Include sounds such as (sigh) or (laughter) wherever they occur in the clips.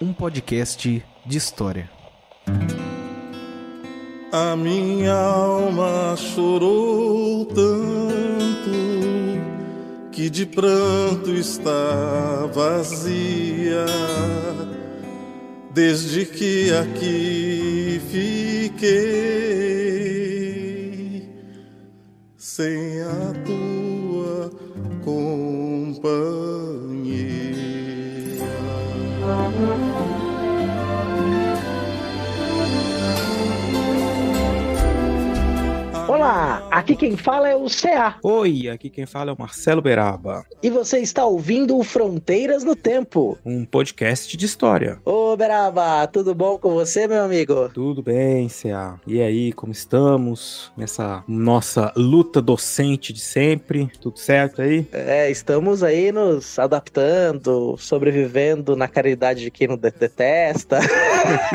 um podcast de história. A minha alma chorou tanto que de pranto está vazia. Desde que aqui fiquei sem a tua companhia. Olá, aqui quem fala é o CA. Oi, aqui quem fala é o Marcelo Beraba. E você está ouvindo o Fronteiras no Tempo, um podcast de história. Ô Beraba, tudo bom com você, meu amigo? Tudo bem, CA. E aí, como estamos nessa nossa luta docente de sempre? Tudo certo aí? É, estamos aí nos adaptando, sobrevivendo na caridade de quem não detesta.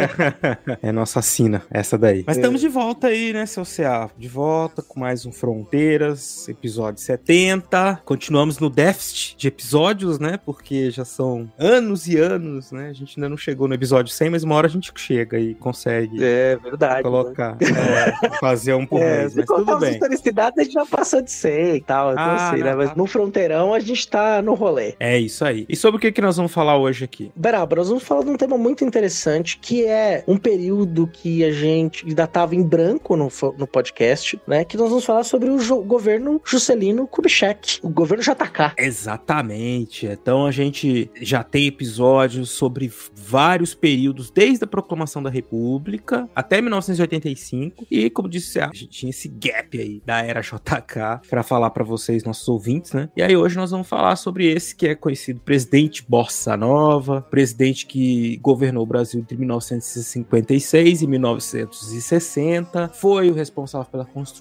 (laughs) é nossa sina, essa daí. Mas estamos de volta aí, né, seu CA? De volta volta com mais um Fronteiras, episódio 70. Continuamos no déficit de episódios, né? Porque já são anos e anos, né? A gente ainda não chegou no episódio 100, mas uma hora a gente chega e consegue é, verdade, colocar, né? é, fazer um por (laughs) é, mês, mas tudo bem. historicidades a gente já passou de 100 e tal, então ah, assim, né? Mas no Fronteirão a gente tá no rolê. É isso aí. E sobre o que, que nós vamos falar hoje aqui? Beraba, nós vamos falar de um tema muito interessante, que é um período que a gente ainda tava em branco no, no podcast, né? Que nós vamos falar sobre o governo Juscelino Kubitschek, o governo JK. Exatamente. Então a gente já tem episódios sobre vários períodos, desde a proclamação da República até 1985. E como disse, a gente tinha esse gap aí da era JK para falar para vocês, nossos ouvintes, né? E aí hoje nós vamos falar sobre esse que é conhecido presidente Bossa Nova, presidente que governou o Brasil entre 1956 e 1960, foi o responsável pela construção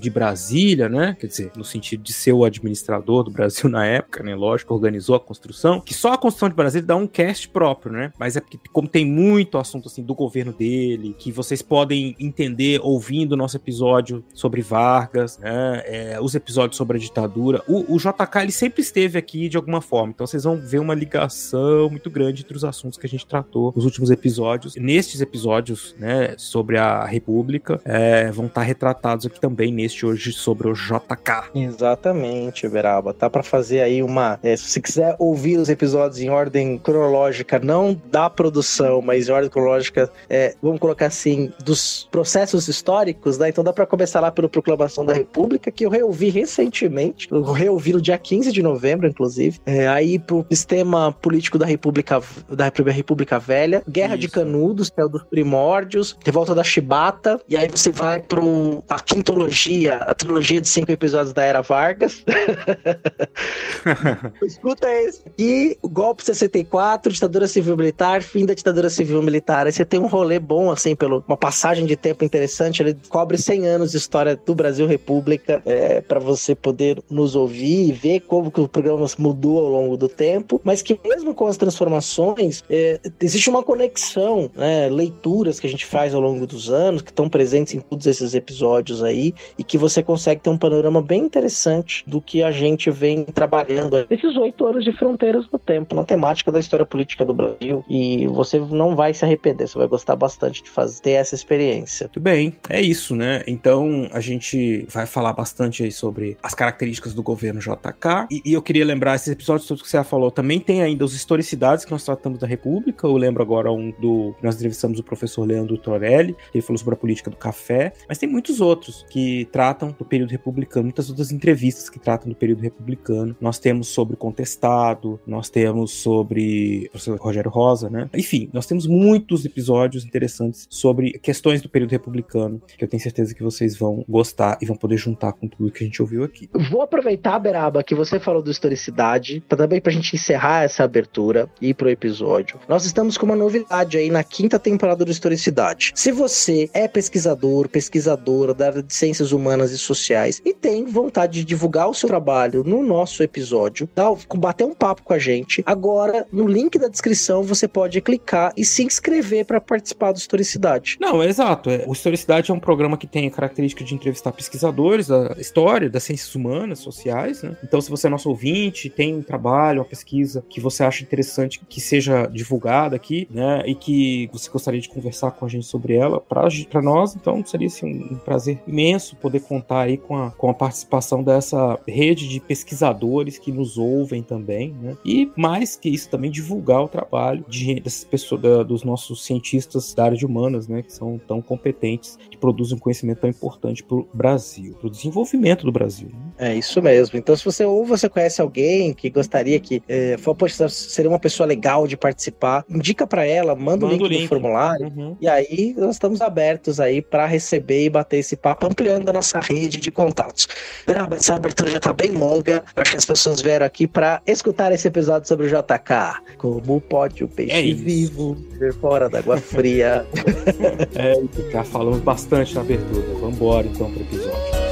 de Brasília, né? Quer dizer, no sentido de ser o administrador do Brasil (laughs) na época, né? Lógico, organizou a construção, que só a construção de Brasília dá um cast próprio, né? Mas é porque, como tem muito assunto assim do governo dele, que vocês podem entender ouvindo o nosso episódio sobre Vargas, né? É, os episódios sobre a ditadura. O, o JK ele sempre esteve aqui de alguma forma, então vocês vão ver uma ligação muito grande entre os assuntos que a gente tratou nos últimos episódios. Nestes episódios, né, sobre a República, é, vão estar retratados aqui também neste hoje sobre o JK. Exatamente, Beraba. Tá para fazer aí uma. É, se você quiser ouvir os episódios em ordem cronológica, não da produção, mas em ordem cronológica, é, vamos colocar assim, dos processos históricos, né? Então dá para começar lá pela Proclamação da República, que eu reouvi recentemente. Eu reouvi no dia 15 de novembro, inclusive. É, aí pro sistema político da República, da República Velha, Guerra Isso. de Canudos, que é o dos primórdios, Revolta da Chibata, e aí você vai pro a quintologia, a trilogia de cinco episódios da Era Vargas. (laughs) Escuta esse aqui, o golpe 64, ditadura civil-militar, fim da ditadura civil-militar. Aí você tem um rolê bom, assim, pelo uma passagem de tempo interessante. Ele cobre 100 anos de história do Brasil República, é, para você poder nos ouvir e ver como que o programa mudou ao longo do tempo, mas que mesmo com as transformações, é, existe uma conexão, né, leituras que a gente faz ao longo dos anos, que estão presentes em todos esses episódios aí, e que você consegue ter um panorama bem interessante do que a gente vem trabalhando esses oito anos de fronteiras no tempo, na temática da história política do Brasil. E você não vai se arrepender, você vai gostar bastante de fazer ter essa experiência. Muito bem, é isso, né? Então a gente vai falar bastante aí sobre as características do governo JK. E, e eu queria lembrar, esses episódios todos que você falou, também tem ainda os historicidades que nós tratamos da República. Eu lembro agora um do. Nós entrevistamos o professor Leandro Torelli, ele falou sobre a política do café, mas tem muitos outros que tratam do período republicano, muitas outras entrevistas que tratam do período republicano. Nós temos sobre o contestado, nós temos sobre o professor Rogério Rosa, né? Enfim, nós temos muitos episódios interessantes sobre questões do período republicano, que eu tenho certeza que vocês vão gostar e vão poder juntar com tudo que a gente ouviu aqui. Vou aproveitar, Beraba, que você falou do historicidade, pra também pra gente encerrar essa abertura e ir pro episódio. Nós estamos com uma novidade aí na quinta temporada do Historicidade. Se você é pesquisador, pesquisadora da de ciências humanas e sociais e tem vontade de divulgar o seu trabalho no nosso episódio, dá, bater um papo com a gente, agora no link da descrição você pode clicar e se inscrever para participar do Historicidade. Não, é exato. É, o Historicidade é um programa que tem a característica de entrevistar pesquisadores da história, das ciências humanas, sociais, né? Então, se você é nosso ouvinte, tem um trabalho, uma pesquisa que você acha interessante que seja divulgada aqui, né? E que você gostaria de conversar com a gente sobre ela, para nós, então seria assim, um, prazer imenso poder contar aí com a, com a participação dessa rede de pesquisadores que nos ouvem também, né? E mais que isso, também divulgar o trabalho de, dessas pessoas, da, dos nossos cientistas da área de humanas, né? Que são tão competentes, que produzem um conhecimento tão importante para o Brasil, para o desenvolvimento do Brasil. Né? É isso mesmo. Então, se você ou você conhece alguém que gostaria que é, for, poxa, seria uma pessoa legal de participar, indica para ela, manda, manda o link, link. do formulário uhum. e aí nós estamos abertos aí para receber e bater esse papo, ampliando a nossa rede de contatos. Braba, essa abertura já tá bem longa. Acho que as pessoas vieram aqui para escutar esse episódio sobre o JK. Como pode o peixe é vivo ver fora da água fria? (laughs) é, já falamos bastante na abertura. Vamos embora então pro episódio.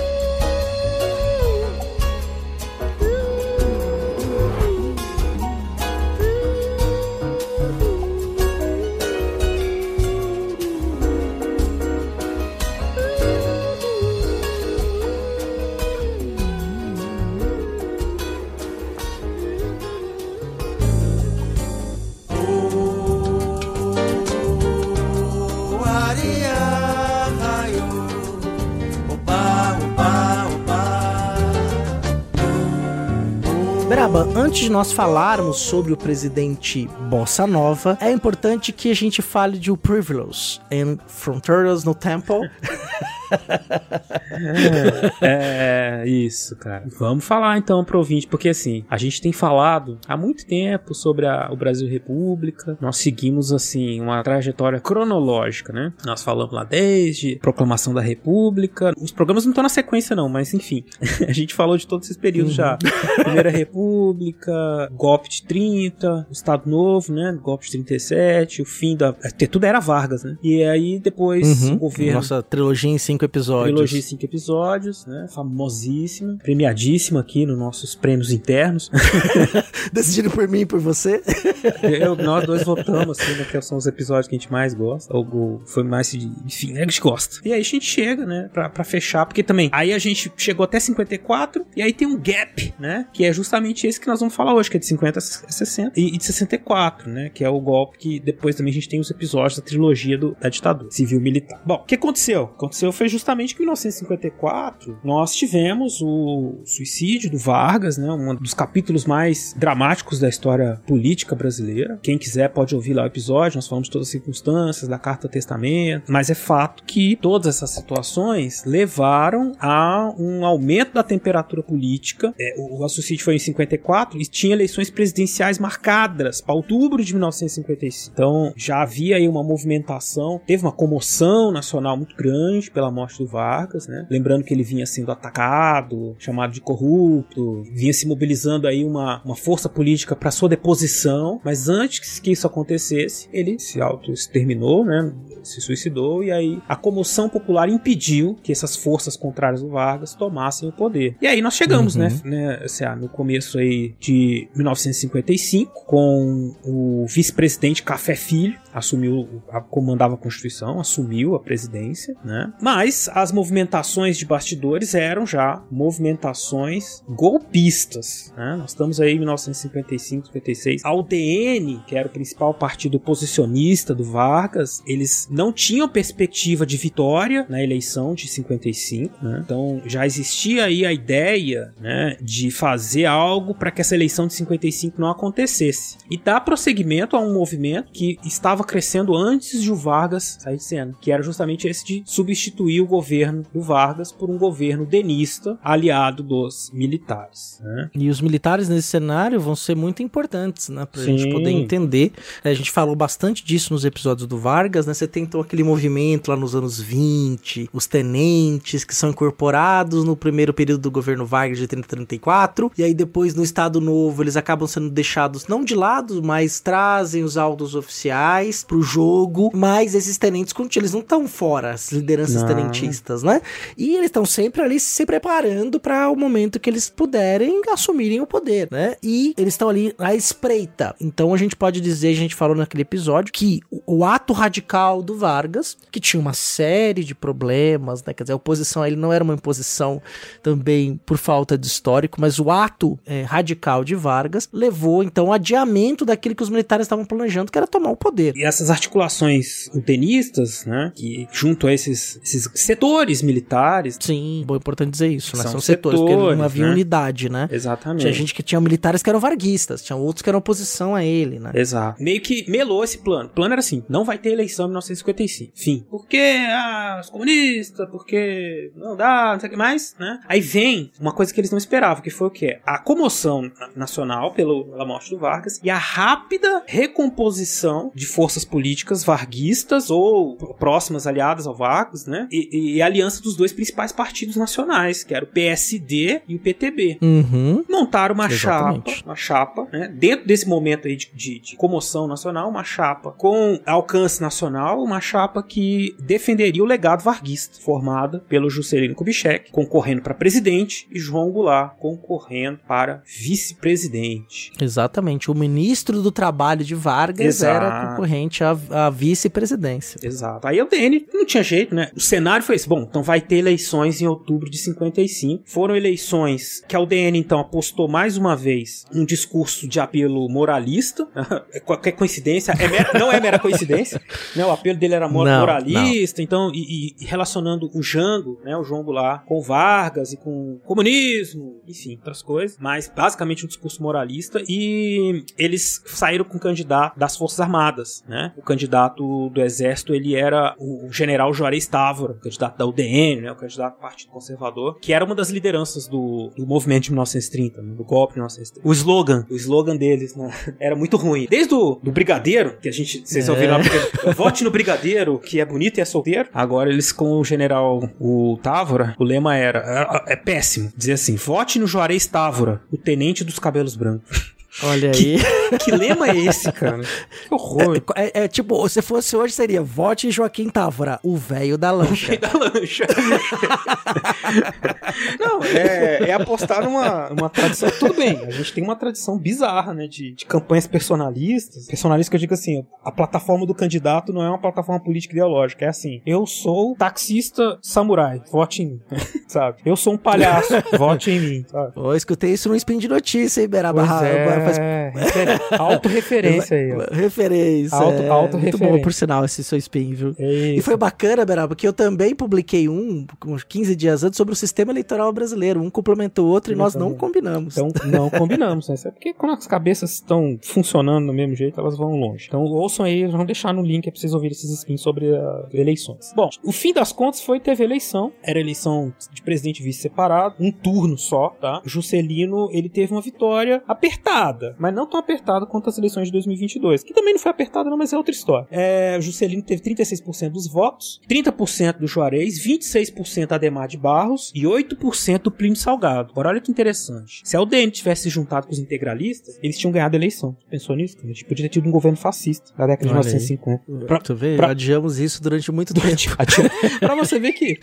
Antes de nós falarmos sobre o presidente Bossa Nova, é importante que a gente fale de O Privilege em Fronteiras no Temple. (laughs) é, (laughs) é, isso, cara. Vamos falar então pro ouvinte, porque assim, a gente tem falado há muito tempo sobre a, o Brasil República, nós seguimos assim uma trajetória cronológica, né? Nós falamos lá desde proclamação da República, os programas não estão na sequência não, mas enfim, (laughs) a gente falou de todos esses períodos uhum. já. (laughs) Primeira República, golpe de 30, Estado Novo, né? Golpe de 37, o fim da... Tudo era Vargas, né? E aí depois uhum. o governo... Nossa trilogia em cinco episódios. Trilogia em cinco episódios, né? Famosíssima, premiadíssima aqui nos nossos prêmios internos. (laughs) Decidido por mim e por você. Eu, nós dois votamos, assim, né, que são os episódios que a gente mais gosta. Ou, foi mais de. Enfim, né, a gente gosta. E aí a gente chega, né, pra, pra fechar, porque também. Aí a gente chegou até 54, e aí tem um gap, né? Que é justamente esse que nós vamos falar hoje, que é de 50 a 60, e, e de 64, né? Que é o golpe que depois também a gente tem os episódios da trilogia do, da ditadura civil-militar. Bom, o que aconteceu? Aconteceu foi justamente que em 1954 nós tivemos o suicídio do Vargas, né? Um dos capítulos mais dramáticos da história política brasileira. Quem quiser pode ouvir lá o episódio, nós falamos de todas as circunstâncias, da carta testamento, mas é fato que todas essas situações levaram a um aumento da temperatura política. É, o, o suicídio foi em 54 e tinha eleições presidenciais marcadas para outubro de 1955. Então já havia aí uma movimentação, teve uma comoção nacional muito grande pela morte do Vargas, né? Lembrando que ele vinha sendo atacado, chamado de corrupto, vinha se mobilizando aí uma, uma força política para sua deposição, mas antes que isso acontecesse, ele se auto-exterminou, né? Se suicidou e aí a comoção popular impediu que essas forças contrárias do Vargas tomassem o poder. E aí nós chegamos, né, uhum. né, assim, no começo aí de 1955 com o vice-presidente Café Filho, assumiu, comandava a Constituição, assumiu a presidência, né? Mas as movimentações de bastidores eram já movimentações golpistas, né? Nós estamos aí em 1955, 56. A UDN, que era o principal partido oposicionista do Vargas, eles não tinham perspectiva de vitória na eleição de 55, né? Então já existia aí a ideia, né, de fazer algo para que essa eleição de 55 não acontecesse. E dar prosseguimento a um movimento que estava crescendo antes de o Vargas sair de cena, que era justamente esse de substituir o governo do Vargas por um governo denista aliado dos militares. Né? E os militares nesse cenário vão ser muito importantes, né, pra Sim. gente poder entender. A gente falou bastante disso nos episódios do Vargas, né? Você tentou aquele movimento lá nos anos 20, os tenentes que são incorporados no primeiro período do governo Vargas de 30 34, e aí depois no Estado Novo eles acabam sendo deixados não de lado, mas trazem os autos oficiais pro jogo, mas esses tenentes eles não estão fora, as lideranças não. tenentistas, né? E eles estão sempre ali se preparando para o momento que eles puderem assumirem o poder, né? E eles estão ali à espreita. Então a gente pode dizer, a gente falou naquele episódio, que o ato radical do Vargas, que tinha uma série de problemas, né? Quer dizer, a oposição a ele não era uma imposição também por falta de histórico, mas o ato é, radical de Vargas levou então ao adiamento daquilo que os militares estavam planejando, que era tomar o poder. E essas articulações tenistas, né? Que junto a esses, esses setores militares. Sim, bom, é importante dizer isso, né? São, são setores, setores, porque não havia né? unidade, né? Exatamente. Tinha gente que tinha militares que eram varguistas, tinha outros que eram oposição a ele, né? Exato. Meio que melou esse plano. O plano era assim: não vai ter eleição em 1955. Fim. Porque ah, os comunistas, porque não dá, não sei o que mais, né? Aí vem uma coisa que eles não esperavam, que foi o quê? A comoção nacional pelo, pela morte do Vargas e a rápida recomposição de forças políticas varguistas ou próximas aliadas ao Vargas, né? E, e, a aliança dos dois principais partidos nacionais, que era o PSD e o PTB. Uhum. Montaram uma Exatamente. chapa, uma chapa, né? Dentro desse momento aí de, de, de comoção nacional, uma chapa com alcance nacional, uma chapa que defenderia o legado varguista, formada pelo Juscelino Kubitschek, concorrendo para presidente, e João Goulart concorrendo para vice-presidente. Exatamente. O ministro do Trabalho de Vargas Exato. era concorrente à, à vice-presidência. Exato. Aí o DN não tinha jeito, né? O cenário foi esse. Bom, então vai ter eleições em outubro de 55. Foram eleições que a UDN, então, apostou mais uma vez um discurso de apelo moralista. (laughs) Qualquer coincidência, é mera, não é mera coincidência. né? O apelo dele era não, moralista, não. então, e, e, relacionando o Jango, né, o João Goulart, com Vargas e com comunismo, enfim, outras coisas. Mas basicamente um discurso moralista. E eles saíram com o candidato das Forças Armadas, né? O candidato do Exército, ele era o general Juarez Távora, candidato da UDN, né? O candidato do Partido Conservador, que era uma das lideranças do, do movimento de 1930, né? do golpe de 1930. O slogan, o slogan deles, né? (laughs) Era muito ruim. Desde o do Brigadeiro, que a gente, vocês é. ouviram lá, (laughs) vote no Brigadeiro, que é bonito e é solteiro. Agora eles com o general, o Távora, o lema era, é, é péssimo, dizer assim, vote no Juarez Távora, o tenente dos cabelos brancos. (laughs) Olha aí. Que, (laughs) que lema é esse, cara? Que horror. É, é, é, tipo, se fosse hoje, seria vote Joaquim Távora, o velho da lancha. O velho da lancha. (laughs) Não, é, é, apostar numa uma tradição. Tudo bem, a gente tem uma tradição bizarra, né? De, de campanhas personalistas. Personalistas que eu digo assim, a plataforma do candidato não é uma plataforma política ideológica. É assim, eu sou taxista samurai, vote em mim. (laughs) sabe? Eu sou um palhaço, vote em mim. Sabe? Eu escutei isso no spin de notícia, hein, Beraba? É faz. É, auto-referência aí. Ó. Referência. Auto, é, auto muito bom, por sinal, esse seu spin, viu? É e foi bacana, Beraba, porque eu também publiquei um, uns 15 dias antes, sobre o sistema eleitoral brasileiro. Um complementou o outro e nós não combinamos. Então, não combinamos, né? É porque quando as cabeças estão funcionando do mesmo jeito, elas vão longe. Então, ouçam aí, vamos deixar no link pra vocês ouvirem esses spins sobre uh, eleições. Bom, o fim das contas foi teve eleição. Era eleição de presidente e vice separado, um turno só, tá? Juscelino, ele teve uma vitória apertada apertada, mas não tão apertada quanto as eleições de 2022, que também não foi apertada não, mas é outra história. É, Juscelino teve 36% dos votos, 30% do Juarez, 26% Ademar de Barros e 8% do Plínio Salgado. Agora olha que interessante. Se a UDN tivesse se juntado com os integralistas, eles tinham ganhado a eleição. Pensou nisso? A gente podia ter tido um governo fascista na década olha de 1950. Pra, tu vê, pra... adiamos isso durante muito tempo. (laughs) pra você ver que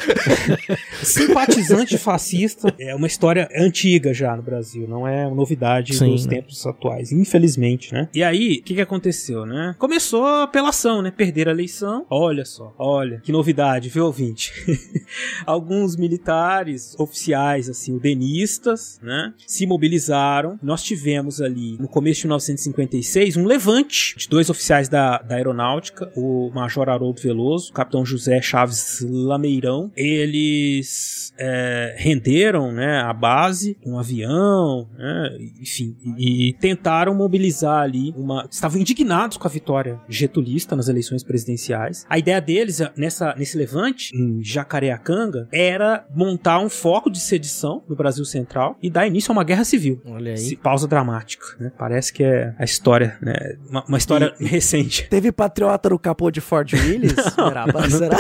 (laughs) simpatizante fascista é uma história antiga já no Brasil, não é novidade Sim, dos tempos atuais, infelizmente, né? E aí, o que, que aconteceu, né? Começou a apelação, né? Perder a eleição. Olha só, olha, que novidade, viu, ouvinte? (laughs) Alguns militares, oficiais, assim, udenistas, né? Se mobilizaram. Nós tivemos ali, no começo de 1956, um levante de dois oficiais da, da aeronáutica, o Major Haroldo Veloso, o Capitão José Chaves Lameirão. Eles é, renderam, né, a base, um avião, né, enfim, e, e tentaram mobilizar ali uma... Estavam indignados com a vitória getulista nas eleições presidenciais. A ideia deles, nessa, nesse levante, em Jacareacanga, era montar um foco de sedição no Brasil Central e dar início a uma guerra civil. Olha aí. Se- pausa dramática, né? Parece que é a história, né? Uma, uma história recente. Teve patriota no capô de Ford Willis? (laughs) Beraba? Será?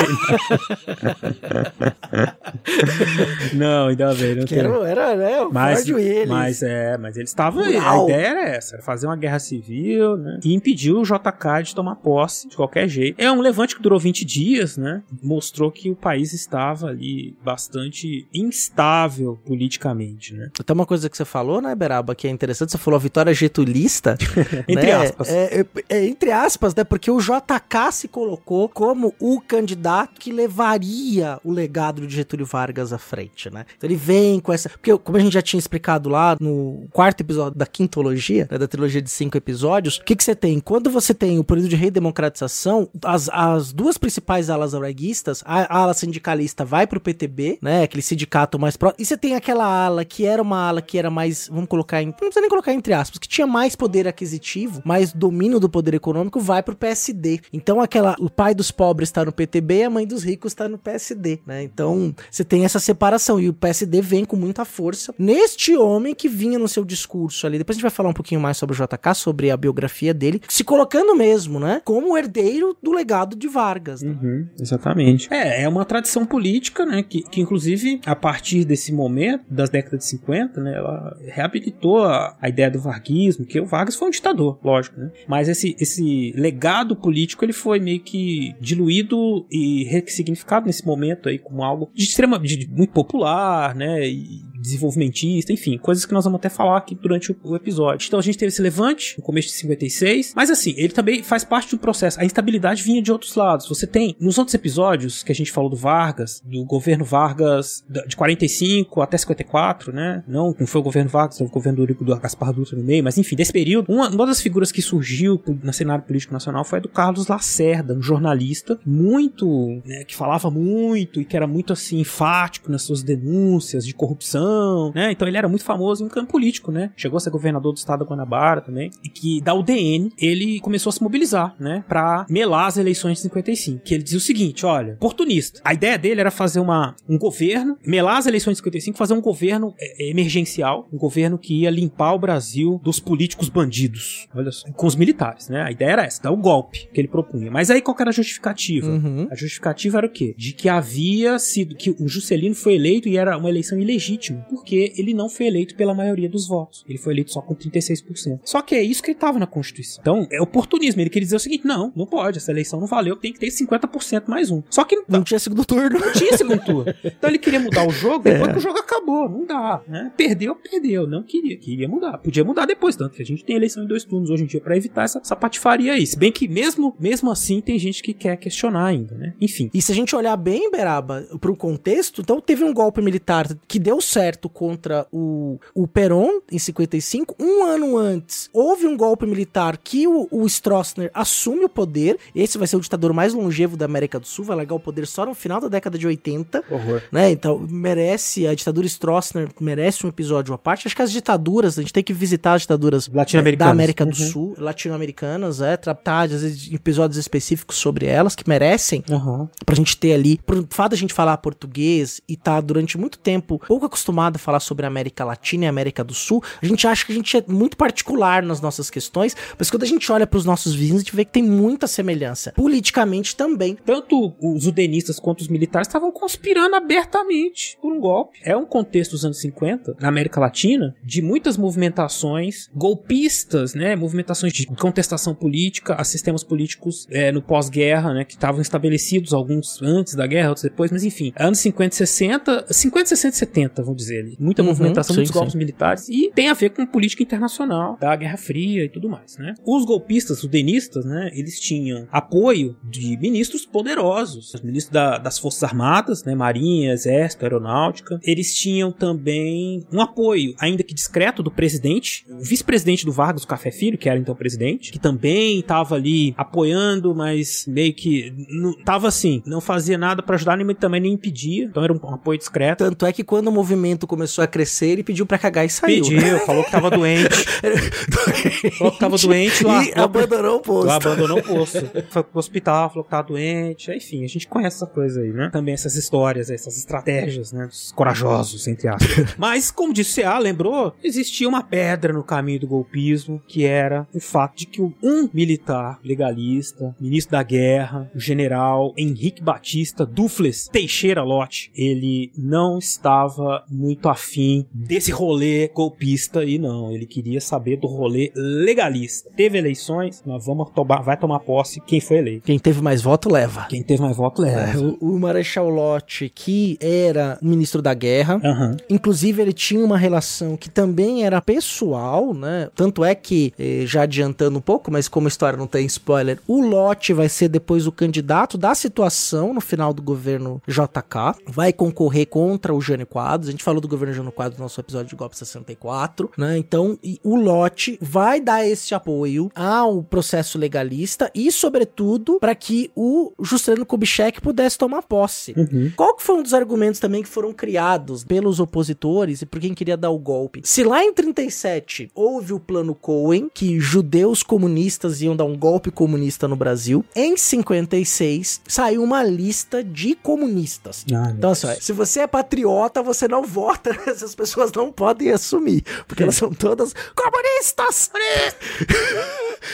Não, ainda bem, não Que tem. era, era, né? O Mas, Ford Willis. mas é, mas eles estavam. A. ideia era essa: era fazer uma guerra civil, né? E impedir o JK de tomar posse de qualquer jeito. É um levante que durou 20 dias, né? Mostrou que o país estava ali bastante instável politicamente, né? Tem uma coisa que você falou, né, Beraba, que é interessante. Você falou a vitória getulista. (laughs) Entre né? aspas. É, é- é entre aspas, né? Porque o JK se colocou como o candidato que levaria o legado de Getúlio Vargas à frente, né? Então ele vem com essa. Porque, como a gente já tinha explicado lá no quarto episódio da quintologia, né, da trilogia de cinco episódios, o que, que você tem? Quando você tem o período de redemocratização, as, as duas principais alas aureguistas, a, a ala sindicalista vai pro PTB, né? Aquele sindicato mais próximo. E você tem aquela ala que era uma ala que era mais, vamos colocar em, não precisa nem colocar entre aspas, que tinha mais poder aquisitivo, mais domínio do poder econômico, vai pro PSD. Então aquela, o pai dos pobres está no PTB e a mãe dos ricos está no PSD, né? Então você tem essa separação e o PSD vem com muita força neste homem que vinha no seu discurso ali. Depois a gente vai falar um pouquinho mais sobre o JK, sobre a biografia dele, se colocando mesmo, né? Como herdeiro do legado de Vargas. né? Uhum, exatamente. É, é uma tradição política, né? Que, que inclusive, a partir desse momento, das décadas de 50, né? Ela reabilitou a, a ideia do varguismo, que o Vargas foi um ditador, lógico, né? Mas esse, esse legado político, ele foi meio que diluído e ressignificado nesse momento aí como algo de extrema, de, de muito popular, né? E desenvolvimentista, enfim, coisas que nós vamos até falar aqui durante o, o episódio. Então a gente teve esse levante no começo de 56, mas assim, ele também faz parte um processo. A instabilidade vinha de outros lados. Você tem, nos outros episódios que a gente falou do Vargas, do governo Vargas de 45 até 54, né? Não, não foi o governo Vargas, foi o governo do, Eurico- do Gaspar Dutra no meio, mas enfim, desse período, uma, uma das figuras que surgiu no cenário político nacional foi a do Carlos Lacerda, um jornalista muito, né, que falava muito e que era muito assim enfático nas suas denúncias de corrupção, né? Então ele era muito famoso em campo político, né? Chegou a ser governador do estado da Guanabara também, e que da UDN ele começou a se mobilizar, né, para melar as eleições de 55. Que ele dizia o seguinte, olha, oportunista. A ideia dele era fazer uma um governo, melar as eleições de 55, fazer um governo é, emergencial, um governo que ia limpar o Brasil dos políticos bandidos. Olha só, com os militares, né? A ideia era essa, dar o golpe que ele propunha. Mas aí qual era a justificativa? Uhum. A justificativa era o quê? De que havia sido que o Juscelino foi eleito e era uma eleição ilegítima, porque ele não foi eleito pela maioria dos votos. Ele foi eleito só com 36%. Só que é isso que estava na Constituição. Então, é oportunismo. Ele queria dizer o seguinte: não, não pode, essa eleição não valeu, tem que ter 50% mais um. Só que não, Não tinha segundo turno. não tinha segundo turno. Então ele queria mudar o jogo depois que o jogo acabou. Não dá, né? Perdeu, perdeu. Não queria. Queria mudar. Podia mudar depois, tanto que a gente tem eleição em dois turnos hoje em dia pra evitar essa, essa patifaria aí. Se bem que mesmo, mesmo assim tem gente que quer questionar ainda, né? Enfim. E se a gente olhar bem, Beraba, pro contexto, então teve um golpe militar que deu certo contra o, o Perón em 55. Um ano antes, houve um golpe militar que o, o Stroessner assume o poder. Esse vai ser o ditador mais longevo da América do Sul, vai largar o poder só no final da década de 80. Horror. Né? Então, merece, a ditadura Stroessner merece um episódio à parte. Acho que as ditaduras, a gente tem que visitar as ditaduras Latino-americanas. da América do Uhum. Sul, latino-americanas, é, tratar às vezes de episódios específicos sobre elas que merecem Aham. pra gente ter ali, por fato da gente falar português e tá durante muito tempo pouco acostumado a falar sobre a América Latina e América do Sul, a gente acha que a gente é muito particular nas nossas questões, mas quando a gente olha pros nossos vizinhos, a gente vê que tem muita semelhança. Politicamente também. Tanto os udenistas quanto os militares estavam conspirando abertamente por um golpe. É um contexto dos anos 50, na América Latina, de muitas movimentações golpistas, né? Movimentações de contestação política a sistemas políticos é, no pós-guerra, né? Que estavam estabelecidos, alguns antes da guerra, outros depois, mas enfim, anos 50 e 60, 50, 60 e 70, vamos dizer. Ele. Muita Uhum, movimentação, sim, muitos sim. golpes militares e tem a ver com política internacional, da Guerra Fria e tudo mais, né? Os golpistas, os denistas, né, eles tinham apoio de ministros poderosos, os ministros da- das Forças Armadas, né, Marinha, Exército, Aeronáutica. Eles tinham também um apoio, ainda que discreto, do presidente, o vice-presidente do Vargas, o Café Filho, que era então presidente, que também estava ali apoiando, mas meio que não tava assim, não fazia nada pra ajudar, nem também nem impedia. Então era um, um apoio discreto. Tanto é que quando o movimento começou a crescer, ele pediu pra cagar e saiu. Pediu, falou que tava doente. (laughs) falou que tava doente lá. E abandonou o posto. Lá abandonou o posto. Foi pro hospital, falou que tava doente. Enfim, a gente conhece essa coisa aí, né? Também essas histórias, essas estratégias, né? Os corajosos, entre aspas. (laughs) Mas, como disse a lembrou, existia uma pedra no caminho do golpismo, que era o fato de que um militar legalista, ministro da guerra, o general Henrique Batista Dufles Teixeira Lott, ele não estava muito afim desse rolê golpista e não, ele queria saber do rolê legalista. Teve eleições, nós vamos tomar, vai tomar posse quem foi eleito. Quem teve mais voto, leva. Quem teve mais voto É, leva. o, o Marechal Lott, que era ministro da guerra, Aham. Inclusive, ele tinha uma relação que também era pessoal, né? Tanto é que, eh, já adiantando um pouco, mas como a história não tem spoiler, o Lott vai ser depois o candidato da situação no final do governo JK. Vai concorrer contra o Jânio Quadros. A gente falou do governo Jânio Quadros no nosso episódio de Golpe 64, né? Então, o Lott vai dar esse apoio ao processo legalista e, sobretudo, para que o Juscelino Kubitschek pudesse tomar posse. Uhum. Qual que foi um dos argumentos também que foram criados pelos opositores e por quem queria dar o golpe? Se lá em 37 houve o plano Cohen, que judeus comunistas iam dar um golpe comunista no Brasil, em 56 saiu uma lista de comunistas. Ah, Então, assim, se você é patriota, você não vota, (laughs) essas pessoas não podem assumir, porque elas são todas comunistas!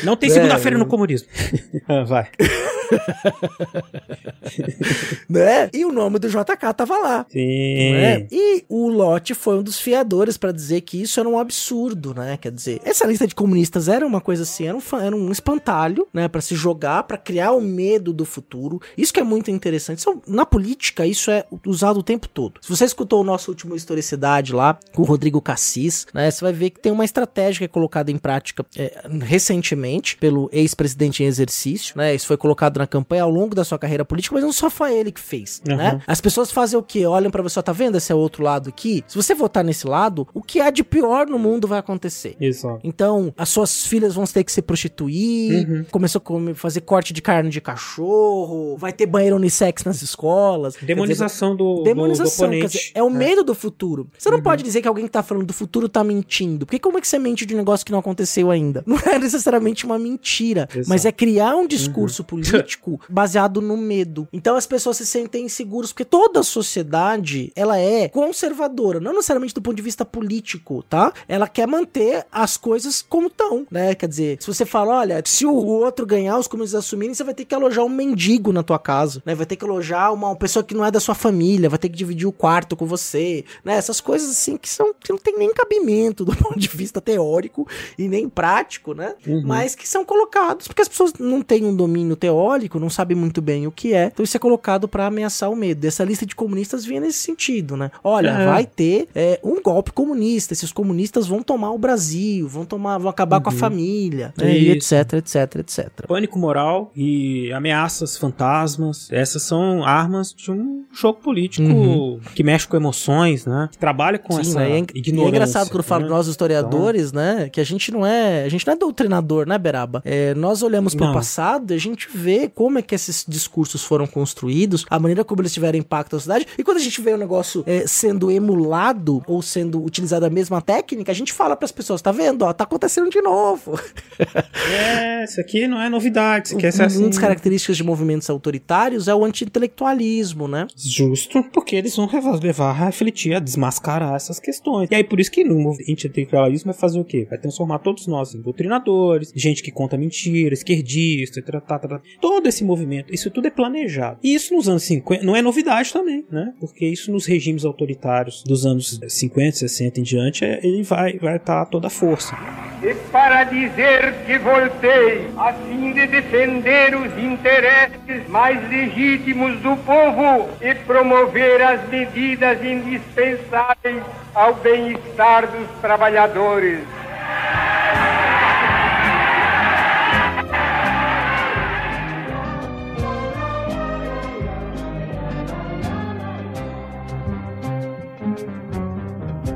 Não tem É, segunda-feira eu- no comunismo. (laughs) Ah, vai. (laughs) né? E o nome do JK tava lá. Sim. né? E o Lott foi um dos fiadores pra dizer que isso era um absurdo, né? Quer dizer, essa lista de comunistas era uma coisa assim, era um, era um espantalho, né? Pra se jogar, pra criar o medo do futuro. Isso que é muito interessante. Isso, na política, isso é usado o tempo todo. Se você escutou o nosso último Historicidade lá, com o Rodrigo Cassis, né? Você vai ver que tem uma estratégia que é colocada em prática é, recentemente pelo ex-presidente em exercício, né? Isso foi colocado na campanha ao longo da sua carreira política, mas não só foi ele que fez, né? Uhum. As pessoas fazem o quê? Olham pra você, tá vendo esse é o outro lado aqui? Se você votar nesse lado, o que há de pior no mundo vai acontecer. Isso. Então, as suas filhas vão ter que se prostituir, Uhum. começou a comer- fazer corte de carne de cachorro, vai ter banheiro unissex nas escolas. Quer dizer, Demonização do, Demonização, do oponente. dizer, é o medo do futuro. Você Uhum. não pode dizer que alguém que tá falando do futuro tá mentindo. Porque como é que você mente de um negócio que não aconteceu ainda? (laughs) Não é necessariamente uma mentira, Exato. mas é criar Uhum. um discurso (laughs) político baseado no medo. Então as pessoas se sentem inseguras, porque toda a sociedade, ela é conservadora, não necessariamente do ponto de vista político, tá? Ela quer manter as coisas como estão, né? Quer dizer, se você fala, olha, se o o outro ganhar, os comunistas assumirem, você vai ter que alojar um mendigo na tua casa, né? Vai ter que alojar uma pessoa que não é da sua família, vai ter que dividir o quarto com você, né? Essas coisas assim que são que não tem nem cabimento do (laughs) ponto de vista teórico e nem prático, né? Mas que são colocados porque as pessoas não têm um domínio teórico, não sabem muito bem o que é. Então isso é colocado pra ameaçar o medo. Essa lista de comunistas vinha nesse sentido, né? Olha, É. vai ter é, um golpe comunista, esses comunistas vão tomar o Brasil, vão tomar, vão acabar com a família, né? E etc, etc, etc. Pânico moral e ameaças fantasmas. Essas são armas de um jogo político Uhum. que mexe com emoções, né? Que trabalha com Sim, essa né? E é, ignorância. e é engraçado quando eu falo né? nós historiadores, né? Que a gente não é, a gente não é doutrinador, né, Beraba? É, nós olhamos para o passado e a gente vê como é que esses discursos foram construídos, a maneira como eles tiveram impacto na sociedade. E quando a gente vê o negócio é, sendo emulado ou sendo utilizada a mesma técnica, a gente fala para as pessoas, tá vendo? Ó, tá acontecendo de novo. (laughs) É, isso aqui não é novidade, isso aqui é Uma assim. das características de movimentos autoritários é o anti-intelectualismo, né? Justo, porque eles vão levar a refletir, a desmascarar essas questões. E aí, por isso que no movimento anti-intelectualismo vai fazer o quê? Vai transformar todos nós em doutrinadores, gente que conta mentira, esquerdista, tá, tá, tá, tá. todo esse movimento, isso tudo é planejado. E isso nos anos 50 não é novidade também, né? Porque isso nos regimes autoritários dos anos 50, 60 em diante, é- ele vai vai toda a força. e para dizer que voltei a fim de defender os interesses mais legítimos do povo e promover as medidas indispensáveis ao bem-estar dos trabalhadores.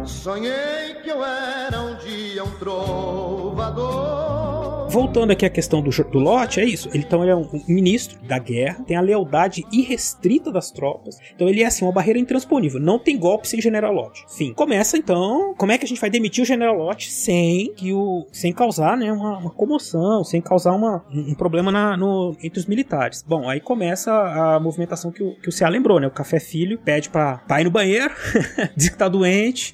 Sonhei que eu era um dia um trovador. Voltando aqui à questão do, do Lote, é isso. Ele, então ele é um ministro da guerra, tem a lealdade irrestrita das tropas. Então ele é assim, uma barreira intransponível. Não tem golpe sem General Lott. Fim. Começa então, como é que a gente vai demitir o General Lott sem que o. sem causar né, uma, uma comoção, sem causar uma, um problema na, no, entre os militares. Bom, aí começa a movimentação que o, que o lembrou, né? O Café Filho pede pra, pra ir no banheiro, (laughs) diz que tá doente,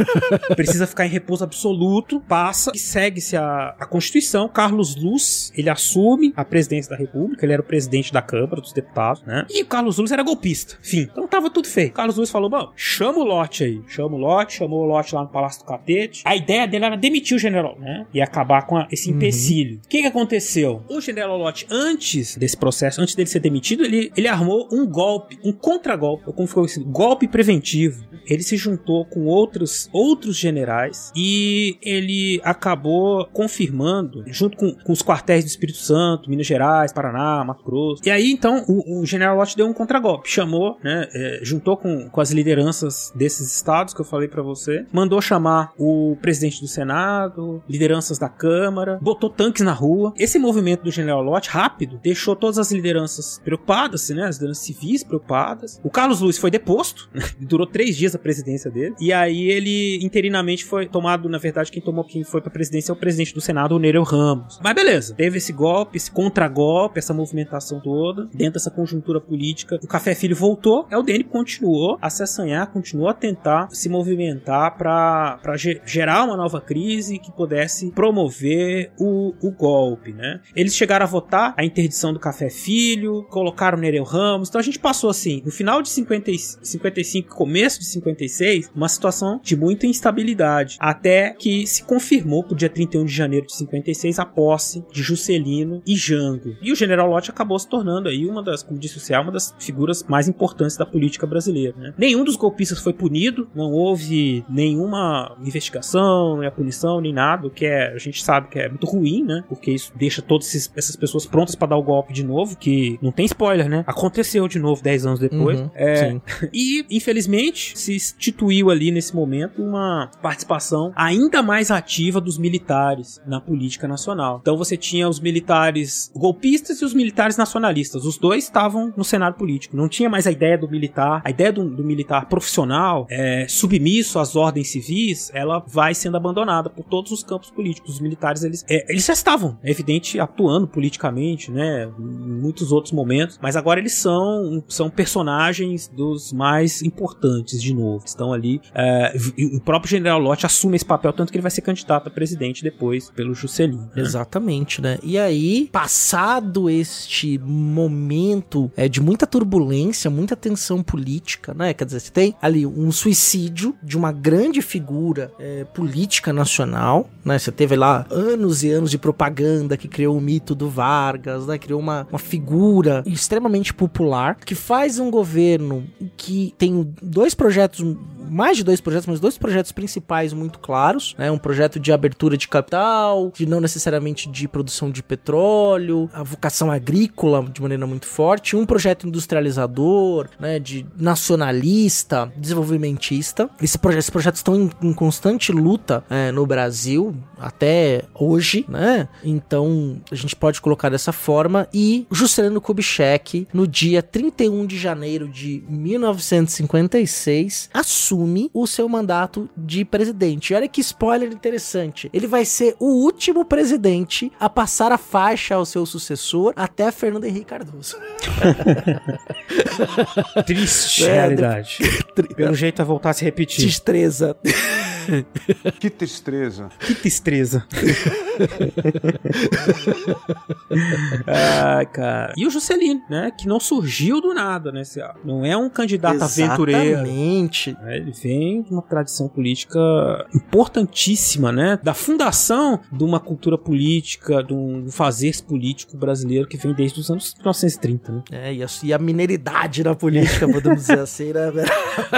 (laughs) precisa ficar em repouso absoluto, passa e segue-se a, a Constituição. Carlos Luz, ele assume a presidência da República, ele era o presidente da Câmara dos Deputados, né? E o Carlos Luz era golpista. Enfim, então tava tudo feio. Carlos Luz falou: bom, chama o lote aí. Chama o lote, chamou o lote lá no Palácio do Catete. A ideia dele era demitir o general, né? E acabar com a, esse empecilho. O que que aconteceu? O general Lott, antes desse processo, antes dele ser demitido, ele, ele armou um golpe, um contragolpe, ou como ficou esse golpe preventivo. Ele se juntou com outros, outros generais e ele acabou confirmando, junto com, com os quartéis do Espírito Santo, Minas Gerais, Paraná, Mato Grosso. E aí, então, o, o general Lott deu um contragolpe, chamou, né, é, juntou com, com as lideranças desses estados que eu falei pra você, mandou chamar o presidente do Senado, lideranças da Câmara, botou tanques na rua. Esse movimento do general Lott, rápido, deixou todas as lideranças preocupadas, né, as lideranças civis preocupadas. O Carlos Luiz foi deposto, (laughs) durou três dias a presidência dele, e aí ele interinamente foi tomado, na verdade, quem tomou quem foi pra presidência é o presidente do Senado, o Nereu. Mas beleza, teve esse golpe, esse contragolpe, essa movimentação toda, dentro dessa conjuntura política. O Café Filho voltou, é o DN continuou a se assanhar, continuou a tentar se movimentar para gerar uma nova crise que pudesse promover o, o golpe, né? Eles chegaram a votar a interdição do Café Filho, colocaram Nereu Ramos, então a gente passou assim, no final de 50, 55, começo de 56, uma situação de muita instabilidade, até que se confirmou pro dia 31 de janeiro de 56 a posse de Juscelino e Jango. E o General Lott acabou se tornando aí uma das, como disse o Céu, uma das figuras mais importantes da política brasileira. Né? Nenhum dos golpistas foi punido, não houve nenhuma investigação, nem a punição, nem nada, o que é, a gente sabe que é muito ruim, né? Porque isso deixa todas essas pessoas prontas para dar o golpe de novo, que não tem spoiler, né? Aconteceu de novo 10 anos depois. Uhum, é, sim. (laughs) e, infelizmente, se instituiu ali nesse momento uma participação ainda mais ativa dos militares na política nacional. Então você tinha os militares golpistas e os militares nacionalistas. Os dois estavam no cenário político. Não tinha mais a ideia do militar, a ideia do, do militar profissional, é, submisso às ordens civis, ela vai sendo abandonada por todos os campos políticos. Os militares, eles, é, eles já estavam, é evidente, atuando politicamente, né, em muitos outros momentos, mas agora eles são, são personagens dos mais importantes, de novo. Estão ali, é, o próprio General Lott assume esse papel, tanto que ele vai ser candidato a presidente depois pelo Juscelino. Né? Exatamente, né? E aí, passado este momento é, de muita turbulência, muita tensão política, né? Quer dizer, você tem ali um suicídio de uma grande figura é, política nacional, né? Você teve lá anos e anos de propaganda que criou o mito do Vargas, né? Criou uma, uma figura extremamente popular que faz um governo que tem dois projetos mais de dois projetos, mas dois projetos principais muito claros, né? Um projeto de abertura de capital, de não necessariamente de produção de petróleo, a vocação agrícola de maneira muito forte, um projeto industrializador, né? De nacionalista, desenvolvimentista. Esse proje esses projetos estão em, em constante luta é, no Brasil até hoje, né? Então a gente pode colocar dessa forma. E Juscelino Kubitschek, no dia 31 de janeiro de 1956, assume o seu mandato de presidente. E olha que spoiler interessante. Ele vai ser o último presidente a passar a faixa ao seu sucessor até Fernando Henrique Cardoso. (laughs) Triste É, realidade. (laughs) Pelo jeito vai voltar a se repetir. Destreza. (laughs) Que tristeza. Que tristeza. (laughs) Ai, cara. E o Juscelino, né? Que não surgiu do nada, né? Não é um candidato aventureiro. Exatamente. É, Ele vem de uma tradição política importantíssima, né? Da fundação de uma cultura política, de um fazer político brasileiro que vem desde os anos 1930, né? É, e a, e a mineiridade na política, podemos dizer (laughs) assim, né?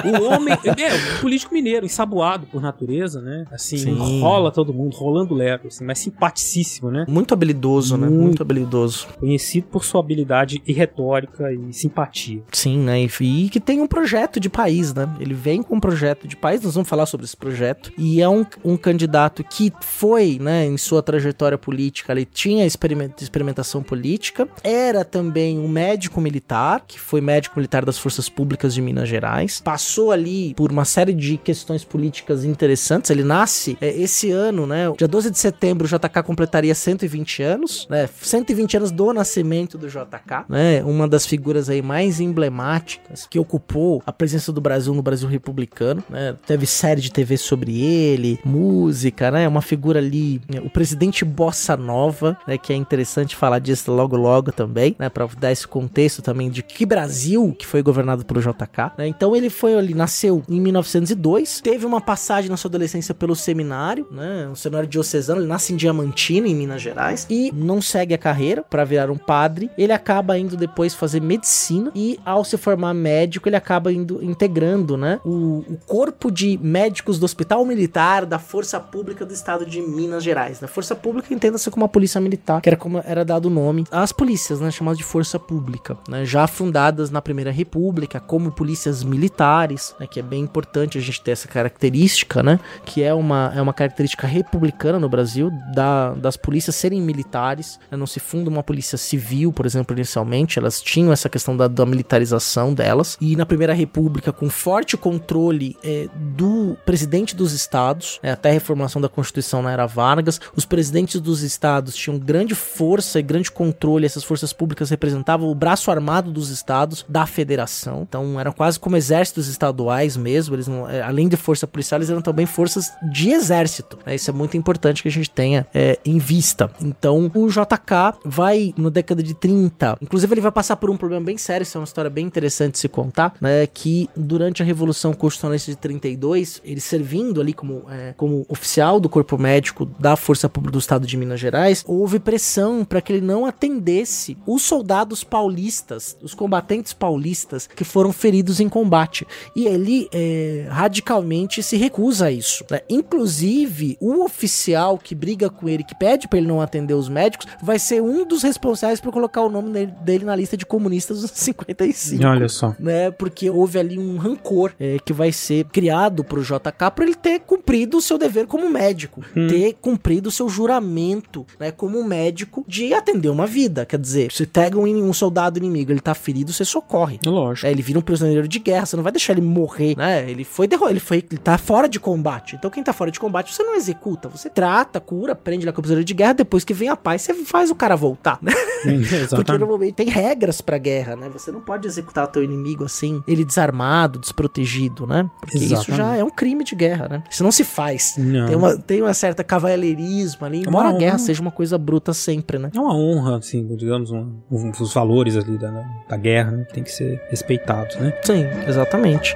O homem, é, o político mineiro, ensaboado por natureza, né? Assim, Sim. rola todo mundo, rolando lero, assim, mas simpaticíssimo, né? Muito habilidoso, né? Muito. Muito habilidoso. Conhecido por sua habilidade e retórica e simpatia. Sim, né? E, que tem um projeto de país, né? Ele vem com um projeto de país, nós vamos falar sobre esse projeto. E é um, um candidato que foi, né, em sua trajetória política, ele tinha experiment, experimentação política, era também um médico militar, que foi médico militar das Forças Públicas de Minas Gerais, passou ali por uma série de questões políticas interessantes. Ele nasce é, esse ano, né? Dia 12 de setembro, o JK completaria 120 anos, né? 120 anos do nascimento do JK, né? Uma das figuras aí mais emblemáticas que ocupou a presença do Brasil no Brasil republicano, né? Teve série de TV sobre ele, música, né? Uma figura ali, né? o presidente Bossa Nova, né? Que é interessante falar disso logo logo também, né? Para dar esse contexto também de que Brasil que foi governado pelo JK, né? Então ele foi ali, nasceu em 1902, teve uma passagem na sua adolescência pelo seminário, né? Um seminário diocesano, ele nasce em Diamantina, em Minas Gerais, e não segue a carreira para virar um padre. Ele acaba indo depois fazer medicina e ao se formar médico, ele acaba indo integrando, né, o, o corpo de médicos do Hospital Militar da Força Pública do Estado de Minas Gerais. Na Força Pública entenda-se como a Polícia Militar, que era como era dado o nome às polícias, né, chamadas de Força Pública, né, já fundadas na Primeira República como polícias militares, né, que é bem importante a gente ter essa característica, né, que é uma, é uma característica republicana no Brasil, da, das polícias serem militares, né, não se funda uma polícia civil, por exemplo, inicialmente, elas tinham essa questão da, da militarização delas, e na Primeira República, com forte controle é, do presidente dos estados, né, até a reformulação da Constituição na era Vargas, os presidentes dos estados tinham grande força e grande controle, essas forças públicas representavam o braço armado dos estados da federação, então eram quase como exércitos estaduais mesmo, eles não, é, além de força policial, eles eram também forças de exército, né, isso é muito importante que a gente tenha é, em vista. Então, o JK vai, na década de 30, inclusive ele vai passar por um problema bem sério, isso é uma história bem interessante de se contar, né, que durante a Revolução Constitucionalista de 32, ele servindo ali como, é, como oficial do corpo médico da Força Pública do Estado de Minas Gerais, houve pressão para que ele não atendesse os soldados paulistas, os combatentes paulistas que foram feridos em combate. E ele é, radicalmente se recusa isso. Né? Inclusive, o oficial que briga com ele, que pede para ele não atender os médicos, vai ser um dos responsáveis por colocar o nome dele, dele na lista de comunistas dos 55. Olha só. Né? Porque houve ali um rancor é, que vai ser criado pro JK para ele ter cumprido o seu dever como médico, Hum. ter cumprido o seu juramento, né, como médico de atender uma vida. Quer dizer, se pega um, um soldado inimigo, ele tá ferido, você socorre. Lógico. É, ele vira um prisioneiro de guerra, você não vai deixar ele morrer, né? Ele foi derro- ele foi, ele tá fora de combate. Então quem tá fora de combate, você não executa, você trata, cura, prende lá com o prisioneiro de guerra, depois que vem a paz, você faz o cara voltar, né? (laughs) Porque Exatamente. normalmente tem regras pra guerra, né? Você não pode executar o teu inimigo assim, ele desarmado, desprotegido, né? Porque isso Exatamente. já é um crime de guerra, né? Isso não se faz. Não. Tem uma, tem uma certa cavaleirismo ali, embora a uma guerra seja uma coisa bruta sempre, né? É uma honra, assim, digamos, um- um- os valores ali da, da guerra, né? Tem que ser respeitados, né? Sim, exatamente.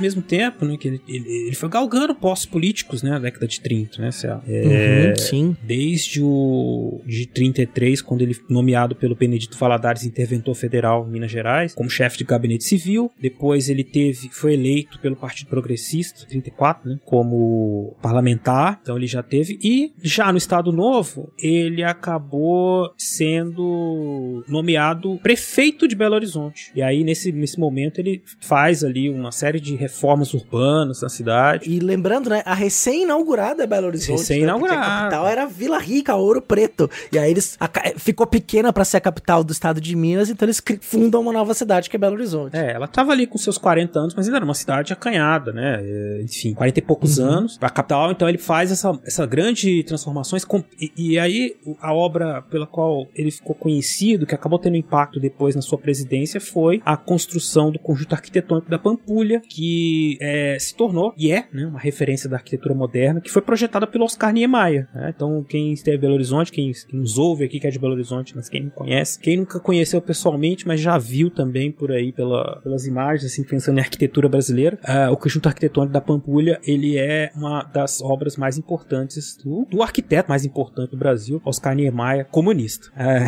E esse mesmo tempo, né, que ele, ele, ele foi galgando postos políticos, né, na década de 30, né, Céu? É, Uhum, sim. Desde o de 33, quando ele foi nomeado pelo Benedito Valadares interventor federal em Minas Gerais, como chefe de gabinete civil. Depois ele teve, foi eleito pelo Partido Progressista, 34, né, como parlamentar. Então ele já teve. E já no Estado Novo, ele acabou sendo nomeado prefeito de Belo Horizonte. E aí, nesse, nesse momento, ele faz ali uma série série de reformas urbanas na cidade. E lembrando, né, a recém-inaugurada Belo Horizonte. Recém-inaugurada. Né, a capital era Vila Rica, Ouro Preto. E aí eles a, ficou pequena para ser a capital do estado de Minas, então eles fundam uma nova cidade que é Belo Horizonte. É, ela tava ali com seus 40 anos, mas ainda era uma cidade acanhada, né? Enfim, 40 e poucos uhum. anos. A capital, então ele faz essa, essa grande transformações. Com, e, e, aí a obra pela qual ele ficou conhecido, que acabou tendo impacto depois na sua presidência, foi a construção do conjunto arquitetônico da Pampulha, que é, se tornou, e é, né, uma referência da arquitetura moderna, que foi projetada pelo Oscar Niemeyer. Né? Então, quem esteve em Belo Horizonte, quem, quem nos ouve aqui que é de Belo Horizonte, mas quem não conhece, quem nunca conheceu pessoalmente, mas já viu também por aí pela, pelas imagens, assim, pensando em arquitetura brasileira, uh, o conjunto arquitetônico da Pampulha, ele é uma das obras mais importantes do, do arquiteto mais importante do Brasil, Oscar Niemeyer, comunista. É,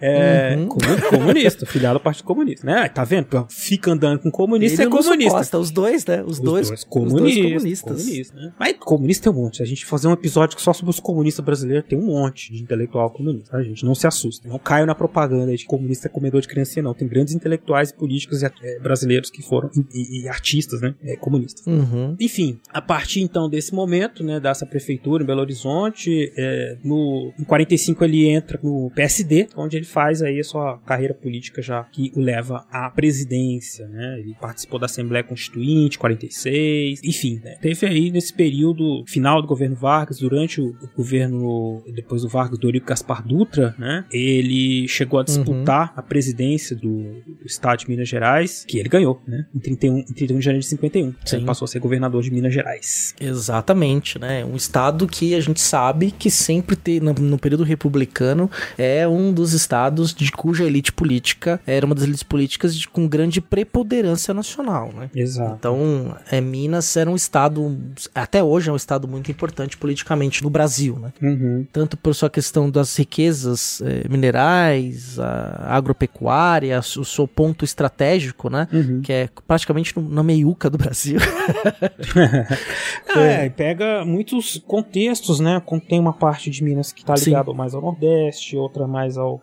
(laughs) é uhum. comunista, filiado ao Partido Comunista, né? Tá vendo? Fica andando com comunista, ele é comunista. Costa, os dois, né? Os, os dois, dois, comunistas. Os dois comunistas. Comunista, né? Mas comunista tem um monte. Se a gente fazer um episódio só sobre os comunistas brasileiros, tem um monte de intelectual comunista. A gente não se assusta. Não caio na propaganda de comunista é comedor de criança, não. Tem grandes intelectuais e políticos é, brasileiros que foram, e, e, e artistas, né? É, comunistas. Uhum. Enfim, a partir então desse momento, né, dessa prefeitura em Belo Horizonte, é, no, em 45 ele entra no PSD, onde ele faz aí a sua carreira política já que o leva à presidência, né? Ele participou da Assembleia Constituinte, 46, enfim, né? Teve aí nesse período final do governo Vargas, durante o, o governo, depois do Vargas, do Eurico Gaspar Dutra, né? Ele chegou a disputar uhum. a presidência do, do, estado de Minas Gerais, que ele ganhou, né? Em 31, em 31 de janeiro de 51. Sim. Ele passou a ser governador de Minas Gerais. Exatamente, né? Um estado que a gente sabe que sempre tem, no, no período republicano, é um dos estados de cuja elite política era uma das elites políticas de, com grande preponderância nacional, né? Exato. Então, é, Minas era um estado, até hoje é um estado muito importante politicamente no Brasil, né? Uhum. Tanto por sua questão das riquezas é, minerais, a agropecuária, o seu ponto estratégico, né? Uhum. Que é praticamente no, na meiuca do Brasil. (laughs) é, pega muitos contextos, né? Tem uma parte de Minas que está ligado Sim. mais ao Nordeste, outra mais ao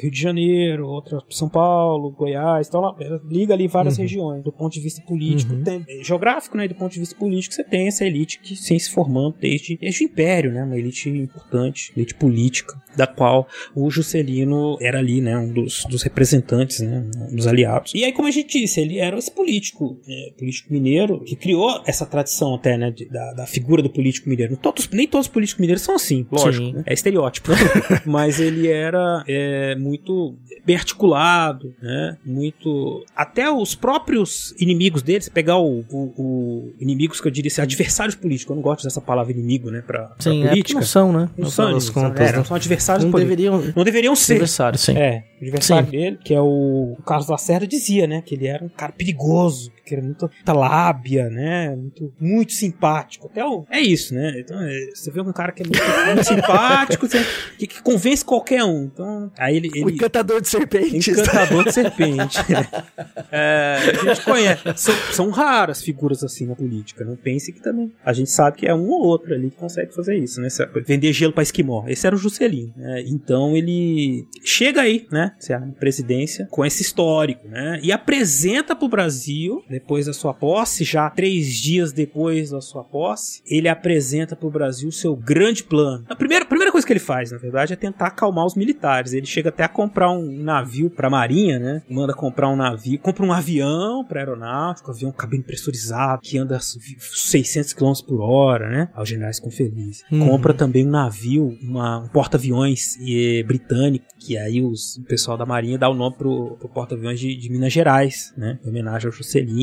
Rio de Janeiro, outra São Paulo, Goiás, então ela liga ali várias uhum. regiões do ponto de vista político, uhum. tem, geográfico, né? Do ponto de vista político, você tem essa elite que vem se formando desde, desde o Império, né? Uma elite importante, elite política, da qual o Juscelino era ali, né? Um dos, dos representantes, né? Um dos aliados. E aí, como a gente disse, ele era esse político, é, político mineiro, que criou essa tradição até, né? De, da, da figura do político mineiro. Todos, nem todos os políticos mineiros são assim, lógico. Né? É estereótipo. (laughs) Mas ele era é, muito bem articulado, né? Muito. Até os próprios inimigos dele, se pegar o, o, o, inimigos que eu diria ser adversários políticos, eu não gosto dessa palavra inimigo, né? Pra, sim, pra política. É não são, né? Não são, contas, é, não são adversários não políticos. Deveriam, não deveriam ser. Adversários, sim. É, o adversário sim. dele, que é o, o Carlos Lacerda, dizia, né? Que ele era um cara perigoso, que era muita, muita lábia, né? Muito, muito simpático. Até o, é isso, né? Então, é, você vê um cara que é muito, muito (laughs) simpático, você, que, que, convence qualquer um. Então, aí ele, ele o encantador de serpentes. Encantador de serpente. (laughs) é, a gente conhece. São, são, raras figuras assim na política. Não pense que também. A gente sabe que é um ou outro ali que consegue fazer isso, né? Vender gelo para esquimó. Esse era o Juscelino. Né? Então ele chega aí, né? A presidência com esse histórico, né? E apresenta para o Brasil, depois da sua posse, já três dias depois da sua posse, ele apresenta para o Brasil seu grande plano. A primeira, a primeira coisa que ele faz, na verdade, é tentar acalmar os militares. Ele chega até a comprar um navio para a marinha, né? Manda comprar um navio, compra um avião para aeronáutico, um avião cabine pressurizado que anda 600 km por hora, né? Os generais ficam felizes. Uhum. Compra também um navio, uma, um porta-aviões e, britânico, que aí os, o pessoal da marinha dá o nome pro, pro porta-aviões de, de, Minas Gerais, né? Em homenagem ao Juscelino,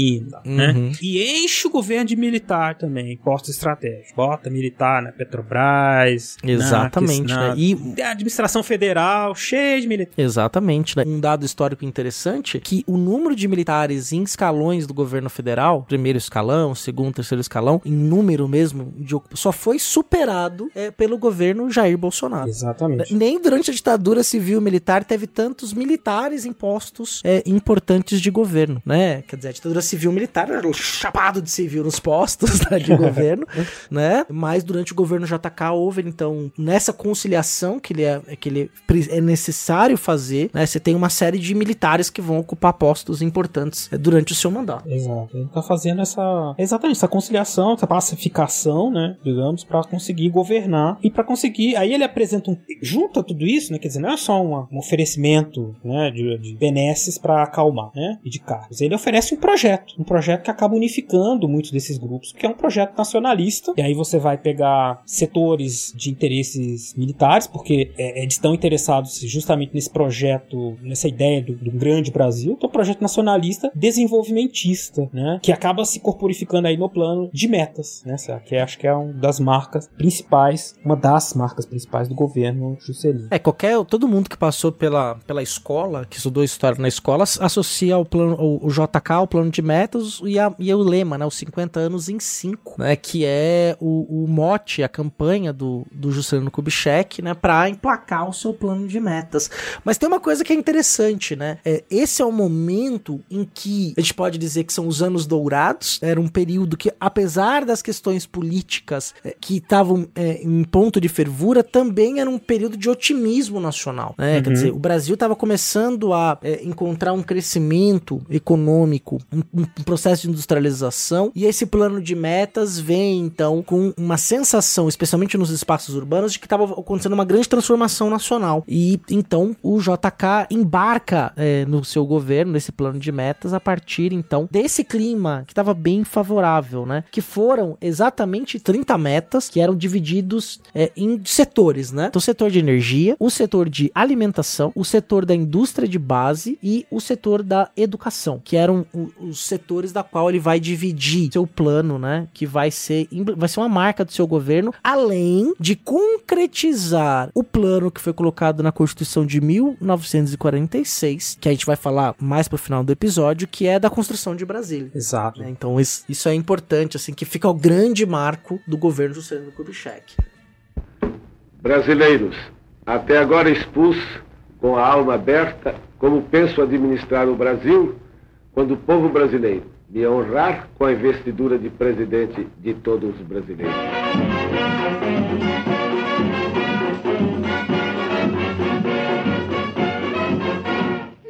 né? uhum. né? E enche o governo de militar também, postos estratégicos. Bota militar na Petrobras. Exatamente, na, né? E a administração federal cheia de militares. Exatamente, né? Um dado histórico interessante que o número de militares em escalões do governo federal, primeiro escalão, segundo, terceiro escalão, em número mesmo, de, só foi superado é, pelo governo Jair Bolsonaro. Exatamente. Nem durante a ditadura civil militar teve tantos militares em postos é, importantes de governo, né? Quer dizer, a ditadura civil militar era chapado de civil nos postos (laughs) né, de governo, (laughs) né? Mas durante o governo JK houve, então, nessa conciliação que ele é, que ele é necessário fazer, né? Você tem uma série de militares que vão ocupar postos importantes é, durante o seu mandato. Exato. Ele tá fazendo essa. Exatamente, essa conciliação, essa pacificação, né? Digamos, para conseguir governar e para conseguir. Aí ele apresenta um. Junto a tudo isso, né? Quer dizer, não é só uma, um oferecimento né, de, de benesses para acalmar, né? E de cargos. Ele oferece um projeto. Um projeto que acaba unificando muitos desses grupos, que é um projeto nacionalista. E aí você vai pegar setores de interesses militares, porque é, eles estão interessados justamente nesse projeto, nessa ideia do, do grande Brasil. Então, um projeto nacionalista desenvolvimentista, né? Que acaba se corporificando aí no plano de metas, né? Que acho que é uma das marcas principais, uma das marcas principais do governo Juscelino. É, qualquer, todo mundo que passou pela, pela escola, que estudou história na escola, associa o plano, o JK ao plano de metas e, a, e o lema, né? Os 50 anos em 5, né? Que é o, o mote, a campanha do, do Juscelino Kubitschek, né? Pra emplacar o seu plano de metas. Mas tem uma coisa que é interessante, né? É, esse é o momento em que a gente pode dizer que são os anos dourados, era um período que, apesar das questões políticas é, que estavam é, em ponto de fervura, também era um período de otimismo nacional, né? Uhum. Quer dizer, o Brasil estava começando a é, encontrar um crescimento econômico, um, um, processo de industrialização, e esse plano de metas vem, então, com uma sensação, especialmente nos espaços urbanos, de que estava acontecendo uma grande transformação nacional. E, então, o JK embarca é, no seu governo, nesse plano de metas, a partir, então, desse clima que estava bem favorável, né? Que foram exatamente 30 metas que eram divididos é, em setores, né? Então, o setor de energia, o setor de alimentação, o setor da indústria de base e o setor da educação, que eram os setores da qual ele vai dividir seu plano, né? Que vai ser, vai ser uma marca do seu governo, além de concretizar o plano que foi colocado na Constituição de 1946, que a gente vai falar mais pro final do episódio, que é da construção de Brasília. Exato. Né? Então isso, isso é importante, assim, que fica o grande marco do governo Juscelino Kubitschek. Brasileiros, até agora expus com a alma aberta como penso administrar o Brasil quando o povo brasileiro me honrar com a investidura de presidente de todos os brasileiros.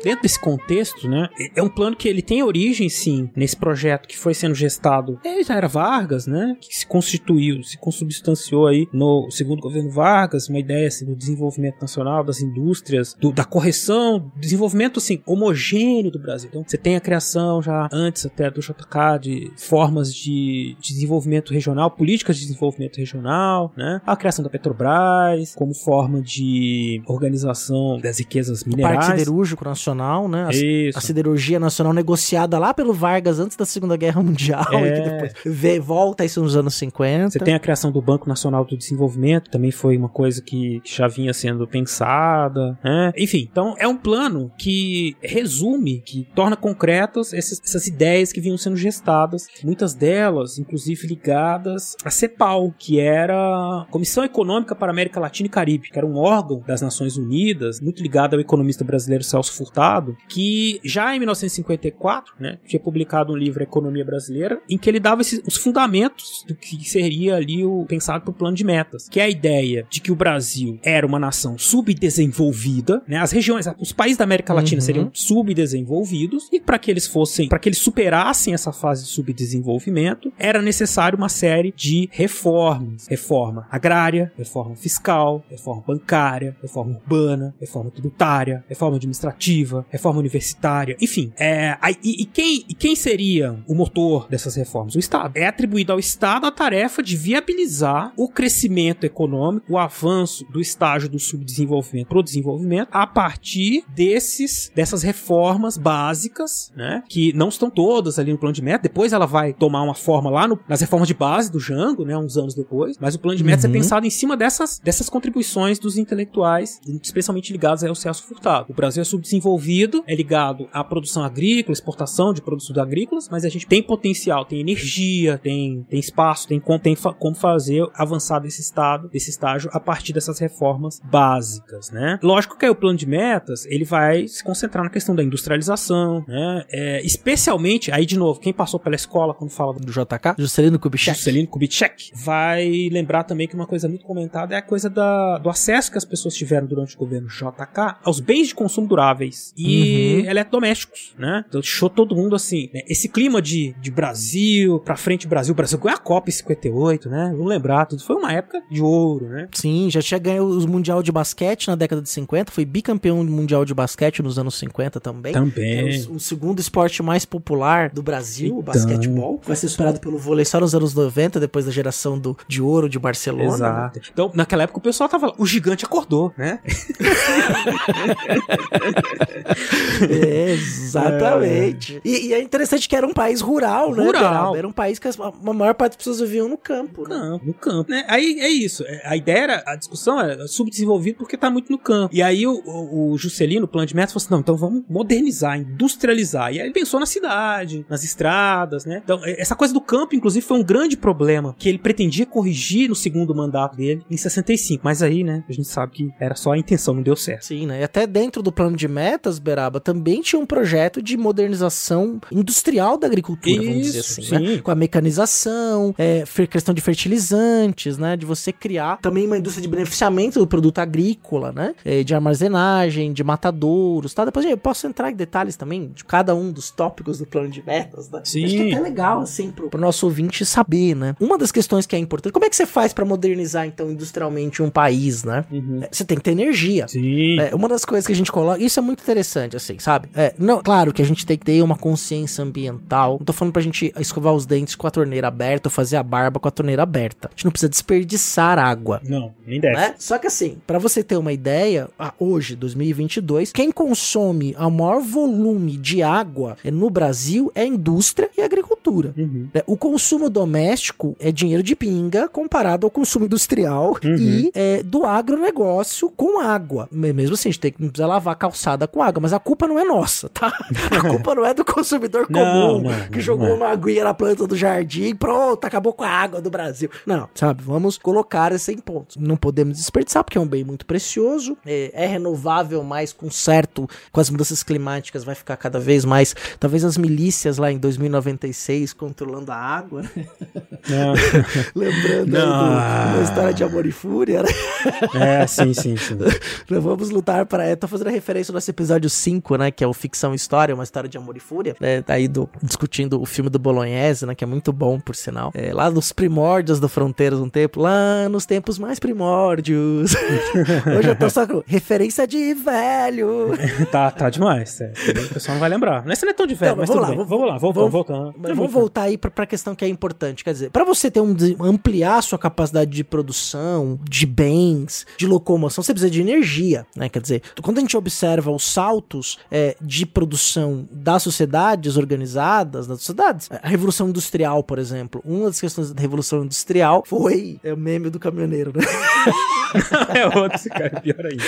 Dentro desse contexto, né, é um plano que ele tem origem, sim, nesse projeto que foi sendo gestado. É, já era Vargas, né, que se constituiu, se consubstanciou aí no segundo governo Vargas, uma ideia assim, do desenvolvimento nacional, das indústrias, do, da correção, desenvolvimento assim, homogêneo do Brasil. Então, você tem a criação já antes até do JK de formas de, de desenvolvimento regional, políticas de desenvolvimento regional, né, a criação da Petrobras como forma de organização das riquezas minerais. O Siderúrgico Nacional nacional, né? A, a, siderurgia nacional negociada lá pelo Vargas antes da Segunda Guerra (laughs) Mundial é. e que depois vê, volta isso nos anos 50. Você tem a criação do Banco Nacional do Desenvolvimento, também foi uma coisa que, já vinha sendo pensada, né? Enfim, então é um plano que resume, que torna concretas esses, essas ideias que vinham sendo gestadas, muitas delas, inclusive ligadas à CEPAL, que era a Comissão Econômica para a América Latina e Caribe, que era um órgão das Nações Unidas, muito ligado ao economista brasileiro Celso Furtado, que já em 1954, né, tinha publicado um livro Economia Brasileira, em que ele dava esses, os fundamentos do que seria ali o pensado para o plano de metas, que é a ideia de que o Brasil era uma nação subdesenvolvida, né, as regiões, os países da América Latina uhum. seriam subdesenvolvidos e para que eles fossem, para que eles superassem essa fase de subdesenvolvimento, era necessário uma série de reformas, reforma agrária, reforma fiscal, reforma bancária, reforma urbana, reforma tributária, reforma administrativa educativa, reforma universitária, enfim. É, e, e, quem, e quem seria o motor dessas reformas? O Estado. É atribuído ao Estado a tarefa de viabilizar o crescimento econômico, o avanço do estágio do subdesenvolvimento para o desenvolvimento a partir desses, dessas reformas básicas, né? Que não estão todas ali no plano de meta. Depois ela vai tomar uma forma lá no, nas reformas de base do Jango, né? Uns anos depois. Mas o plano de metas é uhum. é pensado em cima dessas, dessas contribuições dos intelectuais, especialmente ligados ao Celso Furtado. O Brasil é subdesenvolvido desenvolvido, é ligado à produção agrícola, exportação de produtos agrícolas, mas a gente tem potencial, tem energia, tem, tem espaço, tem, tem como fazer avançar desse estado, desse estágio a partir dessas reformas básicas, né? Lógico que aí o plano de metas, ele vai se concentrar na questão da industrialização, né? É, especialmente, aí de novo, quem passou pela escola quando fala do JK, Juscelino Kubitschek, Juscelino Kubitschek, vai lembrar também que uma coisa muito comentada é a coisa da, do acesso que as pessoas tiveram durante o governo JK aos bens de consumo duráveis e uhum. eletrodomésticos, né? Então deixou todo mundo assim, né? esse clima de, de Brasil, pra frente Brasil, Brasil, com a Copa em 58, né? Vamos lembrar, tudo foi uma época de ouro, né? Sim, já tinha ganho os Mundial de Basquete na década de 50, foi bicampeão mundial de basquete nos anos 50 também. Também. É o, o segundo esporte mais popular do Brasil, então... o basquetebol. Vai ser superado pelo vôlei só nos anos 90, depois da geração do, de ouro de Barcelona. Exato. Então, naquela época o pessoal tava lá, o gigante acordou, né? (laughs) é, (laughs) exatamente. É. E, e, é interessante que era um país rural, né? Rural. Era um país que a maior parte das pessoas viviam no campo. No né? campo, no campo. Né? Aí é isso. É, a ideia era, a discussão era subdesenvolvido porque tá muito no campo. E aí o, o, o Juscelino, o plano de metas, falou assim: não, então vamos modernizar, industrializar. E aí ele pensou na cidade, nas estradas, né? Então, essa coisa do campo, inclusive, foi um grande problema que ele pretendia corrigir no segundo mandato dele, em 65. Mas aí, né, a gente sabe que era só a intenção, não deu certo. Sim, né? E até dentro do plano de metas, Beraba, também tinha um projeto de modernização industrial da agricultura, Isso, vamos dizer assim, né? Com a mecanização, é, questão de fertilizantes, né? De você criar também uma indústria de beneficiamento do produto agrícola, né? É, de armazenagem, de matadouros, tá? Depois eu posso entrar em detalhes também de cada um dos tópicos do plano de metas, né? Sim. Acho que é até legal, assim, pro, pro nosso ouvinte saber, né? Uma das questões que é importante, como é que você faz para modernizar, então, industrialmente um país, né? Uhum. Você tem que ter energia. Sim. É, uma das coisas que a gente coloca, isso é muito interessante, assim, sabe? É, não, claro que a gente tem que ter uma consciência ambiental. Não tô falando pra gente escovar os dentes com a torneira aberta ou fazer a barba com a torneira aberta. A gente não precisa desperdiçar água. Não, nem deve. Né? Só que assim, para você ter uma ideia, hoje, 2022, quem consome o maior volume de água no Brasil é a indústria e a agricultura. Uhum. É, o consumo doméstico é dinheiro de pinga comparado ao consumo industrial uhum. e é, do agronegócio com água. Mesmo assim, a gente tem que não precisa lavar a calçada com água, mas a culpa não é nossa, tá? A (laughs) culpa não é do consumidor comum não, não, que jogou não. uma aguinha na planta do jardim e pronto, acabou com a água do Brasil. Não, sabe? Vamos colocar isso em pontos. Não podemos desperdiçar porque é um bem muito precioso, é, é renovável, mas com certo, com as mudanças climáticas vai ficar cada vez mais. Talvez as milícias lá em 2096 controlando a água, né? (laughs) Lembrando do, da história de Amor e Fúria, né? É, sim, sim, sim. (laughs) Vamos lutar para. Eu tô fazendo referência ao nosso episódio 5, né? Que é o Ficção História, uma história de amor e fúria. Né, tá aí do, discutindo o filme do Bolognese, né? Que é muito bom, por sinal. É, lá nos primórdios do Fronteiras um tempo, lá nos tempos mais primórdios. (laughs) Hoje eu tô só com referência de velho. (laughs) tá, tá demais. É. O pessoal não vai lembrar. Esse não é tão de velho, não, mas vamos lá, vamos, vamos lá, vamos, vamos, voltando. Vamos voltar aí pra, pra questão que é importante. Quer dizer, para você ter um ampliar sua capacidade de produção, de bens, de locomoção, você precisa de energia, né? Quer dizer, quando a gente observa os saltos é, de produção das sociedades organizadas, das sociedades, a revolução industrial, por exemplo, uma das questões da revolução industrial foi é o meme do caminhoneiro, né? (laughs) é outro, cara, pior ainda.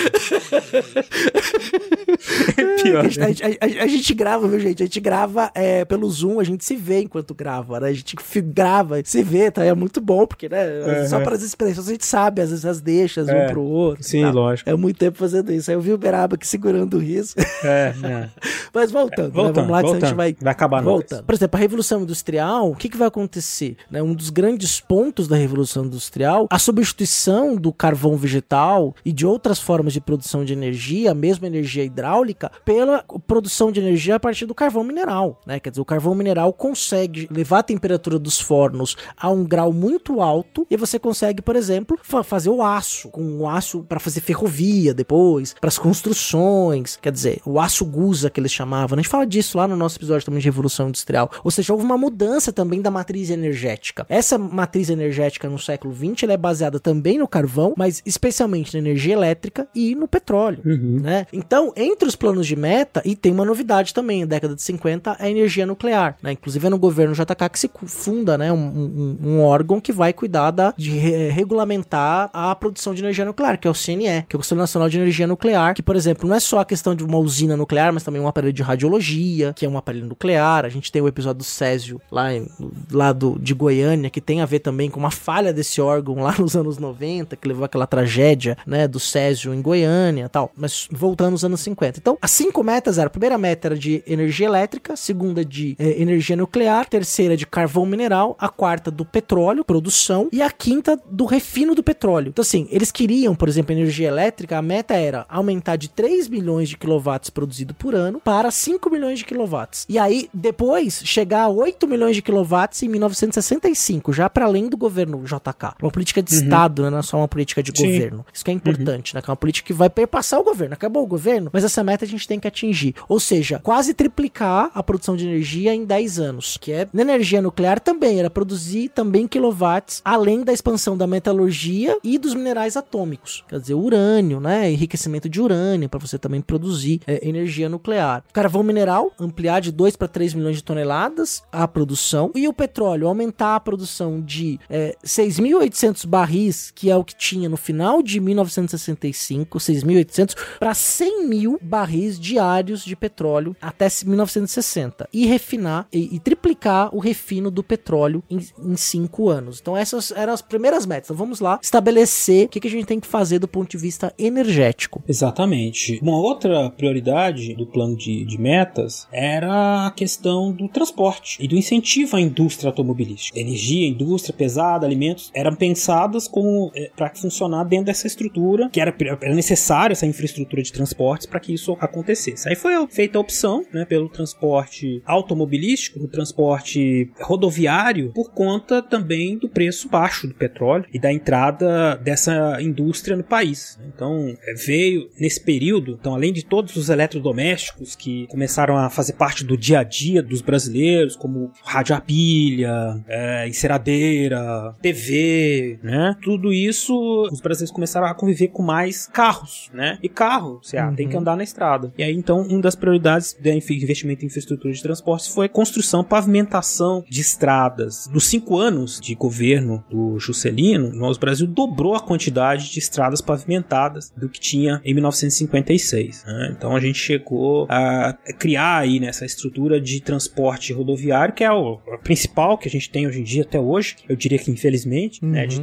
é pior. A, gente, a, a, a, gente grava, viu, gente? A gente grava é, pelo Zoom, a gente se vê enquanto grava, né? A gente grava, se vê, tá? É muito bom, porque, né? É, só para as expressões a gente sabe, às vezes as deixas é, um pro outro. Sim, tá? lógico. É muito tempo fazendo isso. Aí eu vi o Beraba aqui segurando o riso. É, é. (laughs) Mas voltando, voltando né? vamos lá, voltando. que a gente vai. Vai acabar Voltando. Por exemplo, a Revolução Industrial, o que, que vai acontecer? Né? Um dos grandes pontos da Revolução Industrial, a substituição do carvão vegetal e de outras formas de produção de energia, mesmo energia hidráulica, pela produção de energia a partir do carvão mineral. Né? Quer dizer, o carvão mineral consegue levar a temperatura dos fornos a um grau muito alto e você consegue, por exemplo, fa fazer o aço, com o aço para fazer ferrovia depois, para as construções, quer dizer, o aço gusa que eles chamavam. A gente fala disso lá no nosso episódio também de Revolução Industrial. Ou seja, houve uma mudança também da matriz energética. Essa matriz energética no século XX é baseada também no carvão, mas especialmente na energia elétrica e no petróleo, uhum. né? Então, entre os planos de meta, e tem uma novidade também, na década de 50, a energia nuclear, né? Inclusive é no governo JK que se funda, né, um, um, um órgão que vai cuidar da, de re regulamentar a produção de energia nuclear, que é o CNE, que é o Conselho Nacional de Energia Nuclear, que, por exemplo, não é só a questão de uma usina nuclear, mas também um aparelho de radiologia, que é um aparelho nuclear. A gente tem o episódio do Césio, lá, em, lá do, de Goiânia, que tem a ver também com uma falha desse órgão lá (laughs) nos anos 90, que levou aquela tragédia, né, do Césio em Goiânia tal. Mas voltando aos anos 50. Então, assim cinco metas eram: a primeira meta era de energia elétrica, segunda de eh, energia nuclear, terceira de carvão mineral, a quarta do petróleo, produção, e a quinta do refino do petróleo. Então, assim, eles queriam, por exemplo, energia elétrica, a meta era aumentar de 3 milhões de quilowatts produzido por ano para 5 milhões de quilowatts. E aí, depois, chegar a 8 milhões de quilowatts em 1965, já para além do governo JK. Uma política de Uhum. Estado, né? não é só uma política de Sim. governo. Isso que é importante, né? Que é uma política que vai perpassar o governo. Acabou o governo, mas essa meta a gente tem que atingir. Ou seja, quase triplicar a produção de energia em 10 anos. Que é na energia nuclear também, era produzir também quilowatts, além da expansão da metalurgia e dos minerais atômicos. Quer dizer, urânio, né? Enriquecimento de urânio, para você também produzir é, energia nuclear. Carvão mineral, ampliar de 2 para 3 milhões de toneladas a produção. E o petróleo, aumentar a produção de é, 6.800 barris, que é o que tinha no final de 1965, 6.800, para 100 mil barris diários de petróleo até 1960. E refinar e, e triplicar o refino do petróleo em, em cinco anos. Então, essas eram as primeiras metas. Então, vamos lá estabelecer o que, que a gente tem que fazer do ponto de vista energético. Exatamente. Uma outra prioridade do plano de, de metas era a questão do transporte e do incentivo à indústria automobilística. Energia, indústria pesada, alimentos eram pensadas como é, para funcionar dentro dessa estrutura que era, era necessária essa infraestrutura de transportes para que isso acontecesse. Aí foi feita a opção né, pelo transporte automobilístico, do transporte rodoviário, por conta também do preço baixo do petróleo e da entrada dessa indústria no país. Então é, veio nesse período, então além de todos os eletrodomésticos que começaram a fazer parte do dia a dia dos brasileiros, como rádio a pilha, é, enceradeira, TV, né? Tudo isso os brasileiros começaram a conviver com mais carros, né? E carro, você ah, tem que andar na estrada. E aí então uma das prioridades do investimento em infraestrutura de transportes foi construção, pavimentação de estradas. Nos cinco anos de governo do Juscelino, o Brasil dobrou a quantidade de estradas pavimentadas do que tinha em 1956. Né? Então a gente chegou a criar aí nessa estrutura de transporte rodoviário, que é o, a principal que a gente tem hoje em dia até hoje, eu diria que infelizmente, Uhum. né, de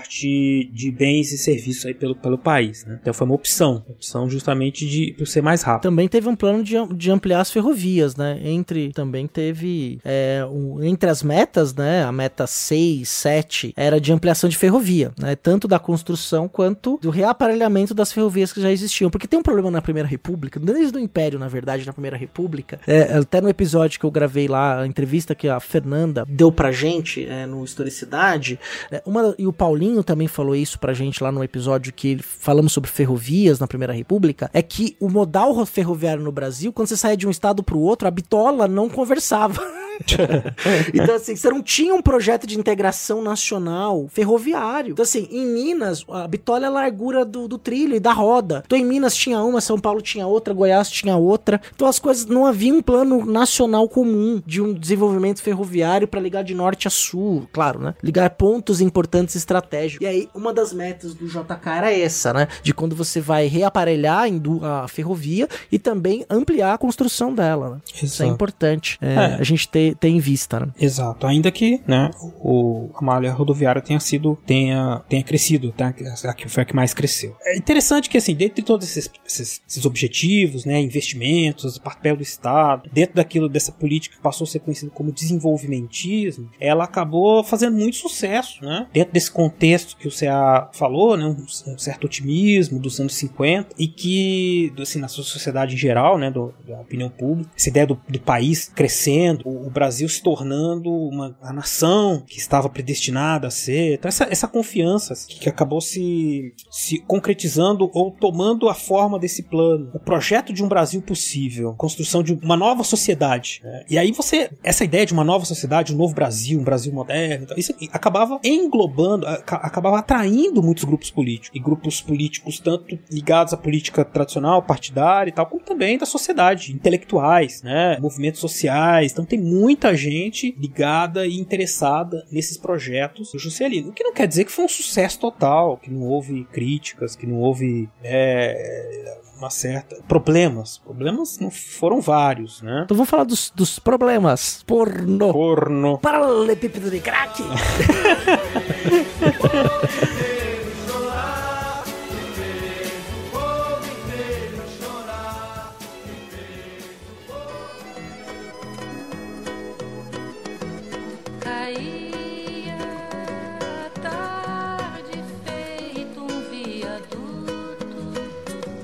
transporte de bens e serviços aí pelo, pelo país. Né? Então foi uma opção, opção justamente de por ser mais rápido. Também teve um plano de, de ampliar as ferrovias, né? Entre também teve é, um- entre as metas, né? A meta 6, 7 era de ampliação de ferrovia, né? Tanto da construção quanto do reaparelhamento das ferrovias que já existiam. Porque tem um problema na Primeira República, desde o Império, na verdade, na Primeira República. É, até no episódio que eu gravei lá, a entrevista que a Fernanda deu pra gente é, no Historicidade, é, uma, e o Paulinho também falou isso pra gente lá no episódio que falamos sobre ferrovias na Primeira República, é que o modal ro- ferroviário no Brasil, quando você saía de um estado pro outro, a bitola não conversava. (laughs) (laughs) então, assim, você não tinha um projeto de integração nacional ferroviário. Então, assim, em Minas, a bitola é a largura do, do trilho e da roda. Então, em Minas tinha uma, São Paulo tinha outra, Goiás tinha outra. Então, as coisas não havia um plano nacional comum de um desenvolvimento ferroviário para ligar de norte a sul, claro, né? Ligar pontos importantes estratégicos. E aí, uma das metas do JK era essa, né? De quando você vai reaparelhar a ferrovia e também ampliar a construção dela, né? Isso é importante é, É. a gente ter, ter em vista, né? Exato, ainda que né, o, a malha rodoviária tenha sido, tenha, tenha crescido, tá? A que foi a que mais cresceu. É interessante que, assim, dentro de todos esses, esses, esses objetivos, né, investimentos, papel do Estado, dentro daquilo, dessa política que passou a ser conhecida como desenvolvimentismo, ela acabou fazendo muito sucesso, né? Dentro desse contexto que o CA falou, né, um, um certo otimismo dos anos 50 e que, assim, na sociedade em geral, né, do, da opinião pública, essa ideia do, do país crescendo, o Brasil se tornando uma nação que estava predestinada a ser. Então, essa, essa confiança que, que acabou se, se concretizando ou tomando a forma desse plano. O projeto de um Brasil possível, construção de uma nova sociedade. né? E aí você, essa ideia de uma nova sociedade, um novo Brasil, um Brasil moderno, então, isso acabava englobando, aca- acabava atraindo muitos grupos políticos. E grupos políticos tanto ligados à política tradicional, partidária e tal, como também da sociedade, intelectuais, né? movimentos sociais. Então tem muita gente ligada e interessada nesses projetos do Juscelino. O que não quer dizer que foi um sucesso total, que não houve críticas, que não houve é, uma certa problemas. Problemas não foram vários, né? Então vamos falar dos, dos problemas. Porno. Porno. Paralelepípedo de crack. (laughs)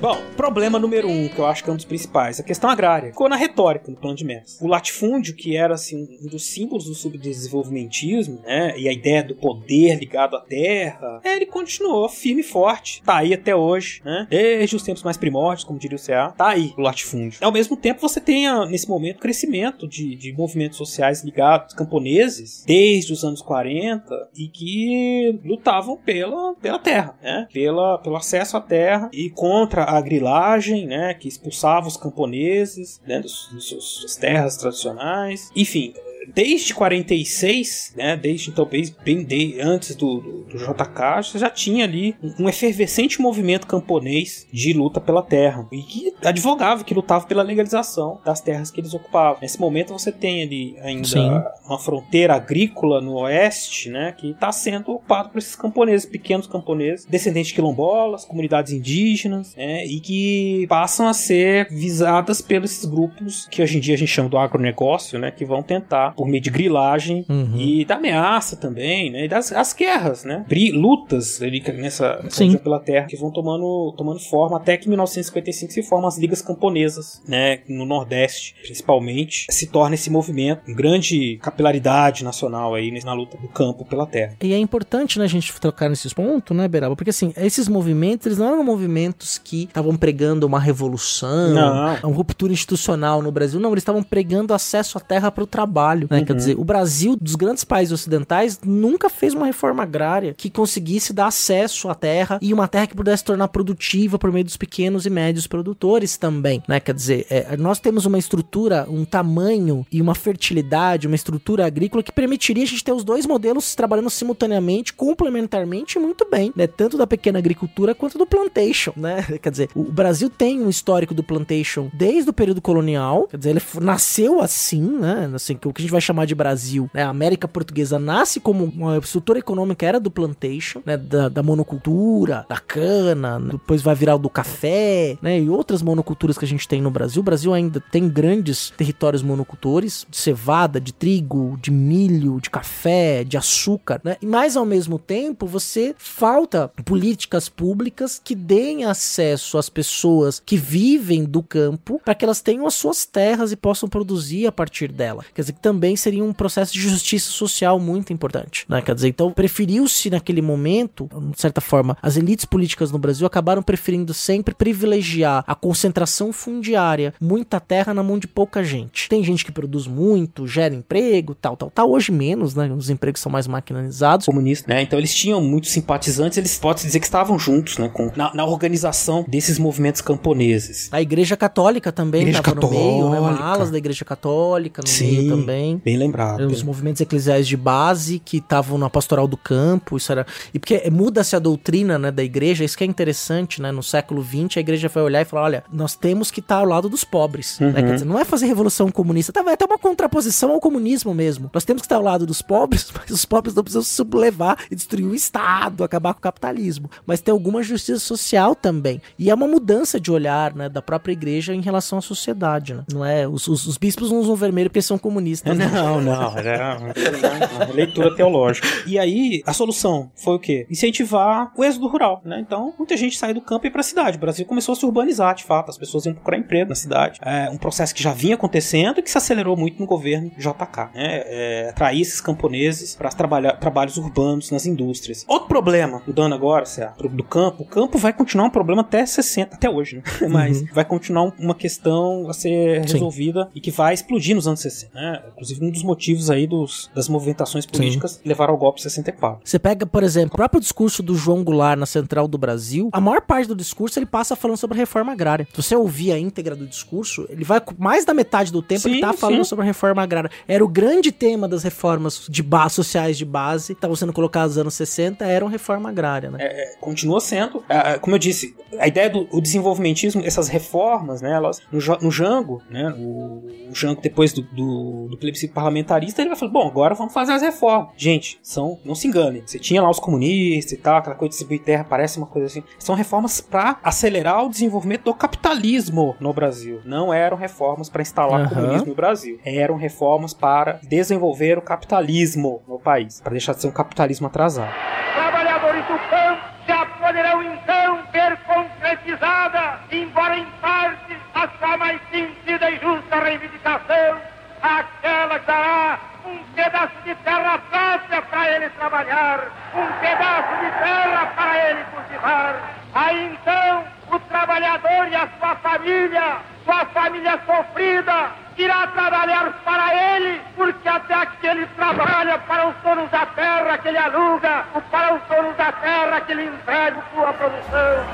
Bom, problema número um, que eu acho que é um dos principais, a questão agrária. Ficou na retórica no plano de metas. O latifúndio, que era assim, um dos símbolos do subdesenvolvimentismo, né? E a ideia do poder ligado à terra, é, ele continuou firme e forte. Tá aí até hoje, né? Desde os tempos mais primórdios, como diria o CA, tá aí o latifúndio. Ao mesmo tempo, você tem, nesse momento, crescimento de, de movimentos sociais ligados camponeses desde os anos 40 e que lutavam pela, pela terra, né? Pela, pelo acesso à terra e contra a grilagem, né? Que expulsava os camponeses né? dos, dos seus, suas terras tradicionais. Enfim, desde 46, né, desde então bem, bem de, antes do, do, do, JK, você já tinha ali um, um efervescente movimento camponês de luta pela terra e que advogava, que lutava pela legalização das terras que eles ocupavam. Nesse momento você tem ali ainda Sim. uma fronteira agrícola no oeste, né, que está sendo ocupada por esses camponeses, pequenos camponeses, descendentes de quilombolas, comunidades indígenas, né, e que passam a ser visadas pelos grupos que hoje em dia a gente chama do agronegócio, né, que vão tentar por meio de grilagem uhum. e da ameaça também, né? E das as guerras, né? Lutas ali nessa, nessa pela terra que vão tomando, tomando forma até que em 1955 se formam as ligas camponesas, né? No Nordeste, principalmente, se torna esse movimento, com grande capilaridade nacional aí na luta do campo pela terra. E é importante, né, a gente trocar nesses pontos, né, Beraba? Porque assim, esses movimentos, eles não eram movimentos que estavam pregando uma revolução, não. uma ruptura institucional no Brasil, não, eles estavam pregando acesso à terra para o trabalho trabalho. Né? Uhum. Quer dizer, o Brasil, dos grandes países ocidentais, nunca fez uma reforma agrária que conseguisse dar acesso à terra e uma terra que pudesse se tornar produtiva por meio dos pequenos e médios produtores também. Né? Quer dizer, é, nós temos uma estrutura, um tamanho e uma fertilidade, uma estrutura agrícola que permitiria a gente ter os dois modelos trabalhando simultaneamente, complementarmente muito bem, né? tanto da pequena agricultura quanto do plantation. Né? (laughs) Quer dizer, o Brasil tem um histórico do plantation desde o período colonial, quer dizer, ele nasceu assim, né? Assim, o que a gente vai chamar de Brasil, né? A América Portuguesa nasce como uma estrutura econômica era do plantation, né? Da, da monocultura, da cana, né? depois vai virar o do café, né? E outras monoculturas que a gente tem no Brasil. O Brasil ainda tem grandes territórios monocultores, de cevada, de trigo, de milho, de café, de açúcar, né? Mais ao mesmo tempo, você falta políticas públicas que deem acesso às pessoas que vivem do campo para que elas tenham as suas terras e possam produzir a partir dela. Quer dizer, que também também seria um processo de justiça social muito importante. Né? Quer dizer, então preferiu-se naquele momento, de certa forma, as elites políticas no Brasil acabaram preferindo sempre privilegiar a concentração fundiária, muita terra na mão de pouca gente. Tem gente que produz muito, gera emprego, tal, tal, tal. Hoje menos, né? Os empregos são mais maquinalizados. Comunistas, né? Então eles tinham muitos simpatizantes, eles podem dizer que estavam juntos, né? Com, na, na organização desses movimentos camponeses. A Igreja Católica também estava no meio, né? Uma alas da Igreja Católica no Sim. meio também bem. Bem lembrado. Os movimentos eclesiais de base que estavam na pastoral do campo, isso era. E porque muda-se a doutrina né, da igreja, isso que é interessante, né? No século XX, a igreja vai olhar e falar: olha, nós temos que estar ao lado dos pobres. Né, uhum. Né? Quer dizer, não é fazer revolução comunista, tá, vai até uma contraposição ao comunismo mesmo. Nós temos que estar ao lado dos pobres, (laughs) mas os pobres não precisam se sublevar e destruir o Estado, acabar com o capitalismo. Mas tem alguma justiça social também. E é uma mudança de olhar né, da própria igreja em relação à sociedade. Né? Não é? Os, os, os bispos não usam vermelho porque são comunistas. Não, (laughs) não. Era uma leitura teológica. E aí, a solução foi o quê? Incentivar o êxodo rural, né? Então, muita gente saiu do campo e ia pra cidade. O Brasil começou a se urbanizar, de fato. As pessoas iam procurar emprego na cidade. É um processo que já vinha acontecendo e que se acelerou muito no governo JK, né? É, atrair esses camponeses para trabalhar trabalhos urbanos nas indústrias. Outro problema, mudando agora, certo, do campo, o campo vai continuar um problema até 60, até hoje, né? Mas uhum. vai continuar uma questão a ser resolvida Sim. e que vai explodir nos anos 60, né? Inclusive, inclusive um dos motivos aí dos, das movimentações políticas que levaram ao golpe 64. Você pega, por exemplo, o próprio discurso do João Goulart na Central do Brasil, a maior parte do discurso ele passa falando sobre a reforma agrária. Se você ouvir a íntegra do discurso, ele vai mais da metade do tempo sim, ele tá falando sim. sobre a reforma agrária. Era o grande tema das reformas de base, sociais de base, que estavam sendo colocadas nos anos 60, eram reforma agrária, né? É, é continua sendo. É, como eu disse, a ideia do desenvolvimentismo, essas reformas, né, elas, no, no Jango, né, o, o Jango depois do, do, do plebiscito esse parlamentarista, ele vai falar: bom, agora vamos fazer as reformas. Gente, são, não se enganem, você tinha lá os comunistas e tal, aquela coisa de distribuir terra, parece uma coisa assim. São reformas para acelerar o desenvolvimento do capitalismo no Brasil. Não eram reformas para instalar uhum. comunismo no Brasil. Eram reformas para desenvolver o capitalismo no país, para deixar de ser um capitalismo atrasado. Trabalhadores do campo já poderão então ver concretizada, embora em parte, a sua mais sentida e justa reivindicação aquela que dará um pedaço de terra fácil para ele trabalhar, um pedaço de terra para ele cultivar. Aí então o trabalhador e a sua família, sua família sofrida, irá trabalhar para ele, porque até aqui ele trabalha para os donos da terra que ele aluga, ou para os donos da terra que ele entrega sua produção.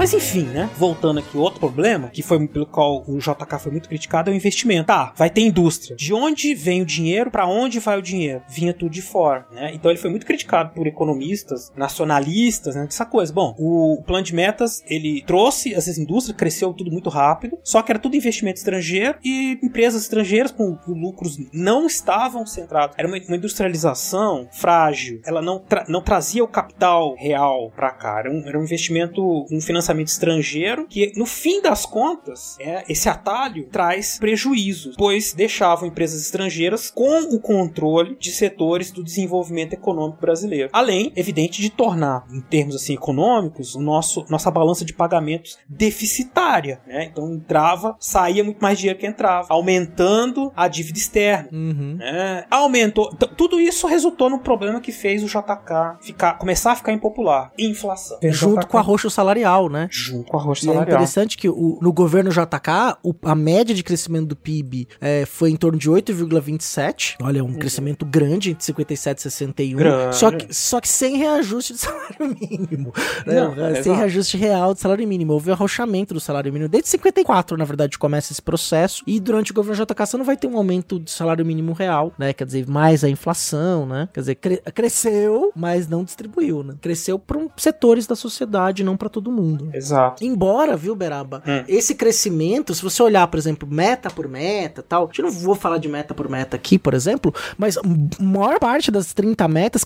Mas enfim, né? Voltando aqui, outro problema, que foi pelo qual o JK foi muito criticado, é o investimento. Tá, vai ter indústria. De onde vem o dinheiro? Para onde vai o dinheiro? Vinha tudo de fora, né? Então ele foi muito criticado por economistas, nacionalistas, né? Essa coisa. Bom, o plano de metas, ele trouxe essas indústrias, cresceu tudo muito rápido, só que era tudo investimento estrangeiro e empresas estrangeiras com, lucros não estavam centrados. Era uma, uma industrialização frágil. Ela não, tra não trazia o capital real para cá. Era um, era um investimento, um financiamento estrangeiro, que no fim das contas, é, esse atalho traz prejuízos, pois deixavam empresas estrangeiras com o controle de setores do desenvolvimento econômico brasileiro. Além, evidente, de tornar, em termos assim econômicos, o nosso, nossa balança de pagamentos deficitária. Né? Então entrava, saía muito mais dinheiro que entrava, aumentando a dívida externa. Uhum. Né? Aumentou. Tudo isso resultou no problema que fez o JK ficar, começar a ficar impopular: inflação. Junto com o arroxo salarial, né? Junto com o arroxo E é salarial. interessante que o- no governo JK, o- a média de crescimento do PIB é, foi em torno de 8,27. Olha, um crescimento grande entre 57 e 61. Grande. Só que, só que sem reajuste de (laughs) salário mínimo. né? Não, é, sem exato. reajuste real de salário mínimo. Houve arrochamento do salário mínimo. Desde 54, na verdade, começa esse processo. E durante o governo JK você não vai ter um aumento do salário mínimo real, né? Quer dizer, mais a inflação, né? Quer dizer, cre- cresceu, mas não distribuiu, né? Cresceu para setores da sociedade, não para todo mundo. Exato. Embora, viu, Beraba, Hum. esse crescimento, se você olhar, por exemplo, meta por meta tal, eu não vou falar de meta por meta aqui, por exemplo, mas a maior parte das 30 metas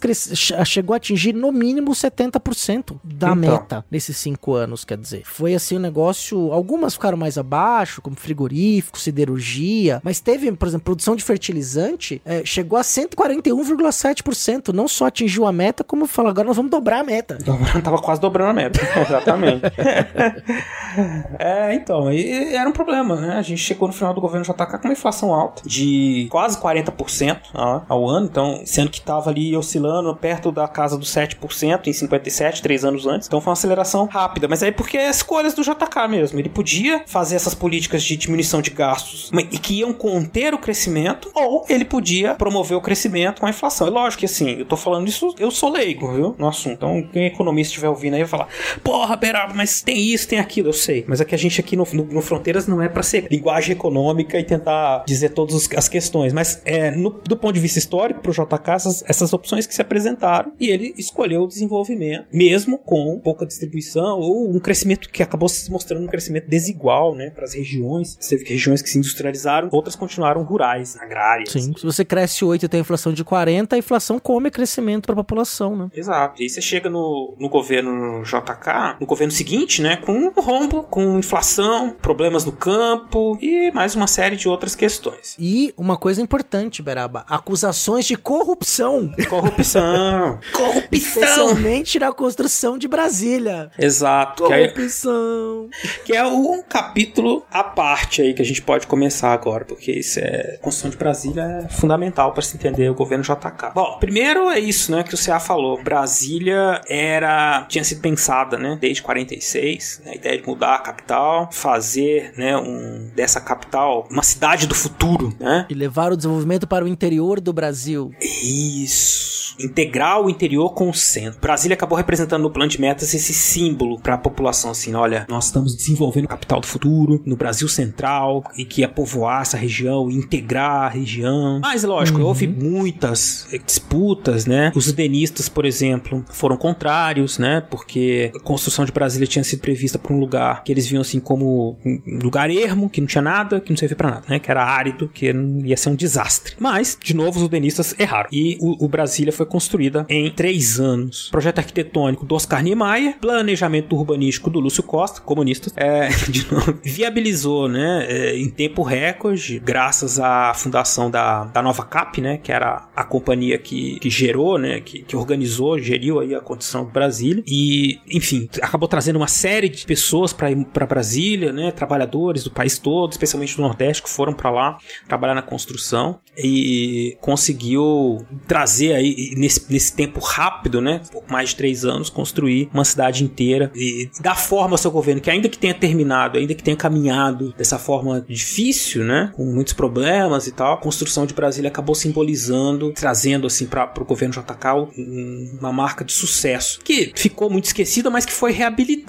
chegou a atingir no mínimo 70% da Então. meta nesses cinco anos, quer dizer. Foi assim um negócio, algumas ficaram mais abaixo, como frigorífico, siderurgia, mas teve, por exemplo, produção de fertilizante, eh, chegou a 141,7%, não só atingiu a meta, como falou, agora nós vamos dobrar a meta. Tava quase dobrando a meta. (laughs) Exatamente. (laughs) é, então, e era um problema, né? A gente chegou no final do governo JK com uma inflação alta, de quase 40% ó, ao ano, então, sendo que estava ali oscilando perto da casa dos 7% em 57, três anos antes. Então foi uma aceleração rápida, mas aí porque é escolhas do JK mesmo. Ele podia fazer essas políticas de diminuição de gastos e que iam conter o crescimento, ou ele podia promover o crescimento com a inflação. É lógico que assim, eu tô falando isso, eu sou leigo, viu? No assunto. Então, quem economista estiver ouvindo aí vai falar: Porra, Beraba, mas tem isso, tem aquilo. Eu sei. Mas é que a gente aqui no, no, no Fronteiras não é pra ser linguagem econômica e tentar dizer todas as questões. Mas é, no- do ponto de vista histórico, pro JK, essas, essas opções que se apresentaram e ele escolheu o desenvolvimento, mesmo com pouca distribuição ou um crescimento que acabou se mostrando um crescimento desigual, né, para as regiões. Você teve regiões que se industrializaram, outras continuaram rurais, agrárias. Sim, se você cresce 8 e tem inflação de 40, a inflação come crescimento para a população, né? Exato. E aí você chega no, no governo JK, no governo seguinte, né, com um rombo, com inflação, problemas no campo e mais uma série de outras questões. E uma coisa importante, Beraba, acusações de corrupção, Corrupção. (laughs) Corrupção. especialmente na construção de Brasília. Exato. Que é, Corrupção. que é um capítulo à parte aí que a gente pode começar agora, porque isso é. A construção de Brasília é fundamental para se entender o governo JK. Bom, primeiro é isso, né, que o CA falou. Brasília era. tinha sido pensada, né, desde 46, né, a ideia de mudar a capital, fazer, né, um, dessa capital uma cidade do futuro, né? E levar o desenvolvimento para o interior do Brasil. Isso. Integrar o interior com o centro. Brasília acabou representando no plano de metas esse símbolo para a população, assim, olha, nós estamos desenvolvendo a capital do futuro no Brasil Central e que ia povoar essa região, integrar a região. Mas, lógico, houve muitas disputas, né? Os udenistas, por exemplo, foram contrários, né? Porque a construção de Brasília tinha sido prevista por um lugar que eles viam assim como um lugar ermo, que não tinha nada, que não servia para nada, né? Que era árido, que ia ser um desastre. Mas, de novo, os udenistas erraram. E o, o Brasília foi construída em três anos. Projeto arquitetônico do Oscar Niemeyer, planejamento urbanístico do Lúcio Costa, comunista, é, (laughs) de novo, viabilizou, né, é, em tempo recorde, graças à fundação da, da Nova Cap, né, que era a companhia que, que gerou, né, que, que organizou, geriu aí a condição do Brasília. E, enfim, acabou trazendo trazendo uma série de pessoas para Brasília, né? Trabalhadores do país todo, especialmente do Nordeste, que foram para lá trabalhar na construção e conseguiu trazer aí nesse, nesse tempo rápido, né? Por mais de três anos, construir uma cidade inteira e dar forma ao seu governo, que ainda que tenha terminado, ainda que tenha caminhado dessa forma difícil, né? Com muitos problemas e tal, a construção de Brasília acabou simbolizando, trazendo assim para o governo JK uma marca de sucesso que ficou muito esquecida, mas que foi reabilitada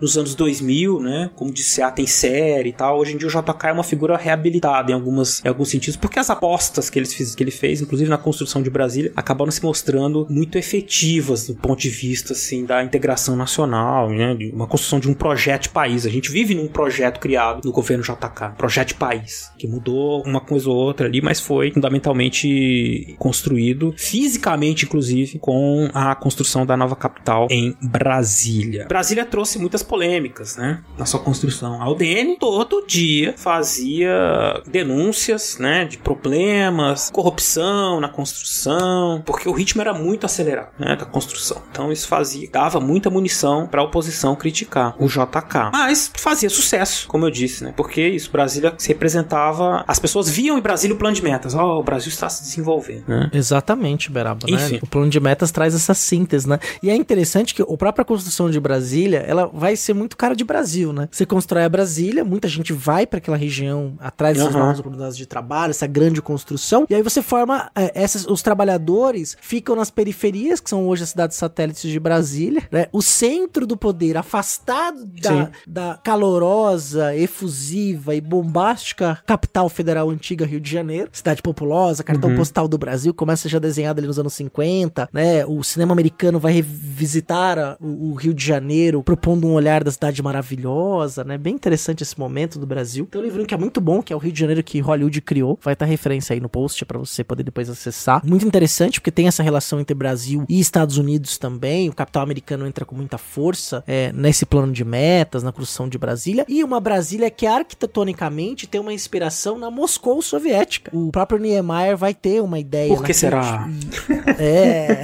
nos anos 2000, né? Como disse, ah, tem série e tal. Hoje em dia o JK é uma figura reabilitada em, algumas, em alguns sentidos, porque as apostas que ele, fez, que ele fez, inclusive na construção de Brasília, acabaram se mostrando muito efetivas do ponto de vista assim da integração nacional, né? De uma construção de um projeto de país. A gente vive num projeto criado no governo JK, projeto de país, que mudou uma coisa ou outra ali, mas foi fundamentalmente construído fisicamente, inclusive, com a construção da nova capital em Brasília. Brasília trouxe muitas polêmicas, né? Na sua construção. A UDN todo dia fazia denúncias, né? De problemas, corrupção na construção, porque o ritmo era muito acelerado, né? Da construção. Então isso fazia, dava muita munição para a oposição criticar o JK. Mas fazia sucesso, como eu disse, né? Porque isso, Brasília se representava. As pessoas viam em Brasília o plano de metas. Ó, oh, o Brasil está se desenvolvendo. Né? Exatamente, Beraba. Né? O plano de metas traz essa síntese, né? E é interessante que a própria construção de Brasília, ela vai ser muito cara de Brasil, né? Você constrói a Brasília, muita gente vai para aquela região atrás dessas uhum. novas oportunidades de trabalho, essa grande construção, e aí você forma é, essas, os trabalhadores ficam nas periferias, que são hoje as cidades satélites de Brasília, né? O centro do poder, afastado da, da calorosa, efusiva e bombástica capital federal antiga Rio de Janeiro, cidade populosa, cartão uhum. postal do Brasil, começa já desenhado ali nos anos 50, né? O cinema americano vai revisitar a, o, o, Rio de Janeiro, propondo um olhar da cidade maravilhosa, né? Bem interessante esse momento do Brasil. Tem um livro que é muito bom, que é o Rio de Janeiro que Hollywood criou. Vai estar referência aí no post para você poder depois acessar. Muito interessante, porque tem essa relação entre Brasil e Estados Unidos também. O capital americano entra com muita força é, nesse plano de metas, na construção de Brasília. E uma Brasília que arquitetonicamente tem uma inspiração na Moscou soviética. O próprio Niemeyer vai ter uma ideia. Por que será? É.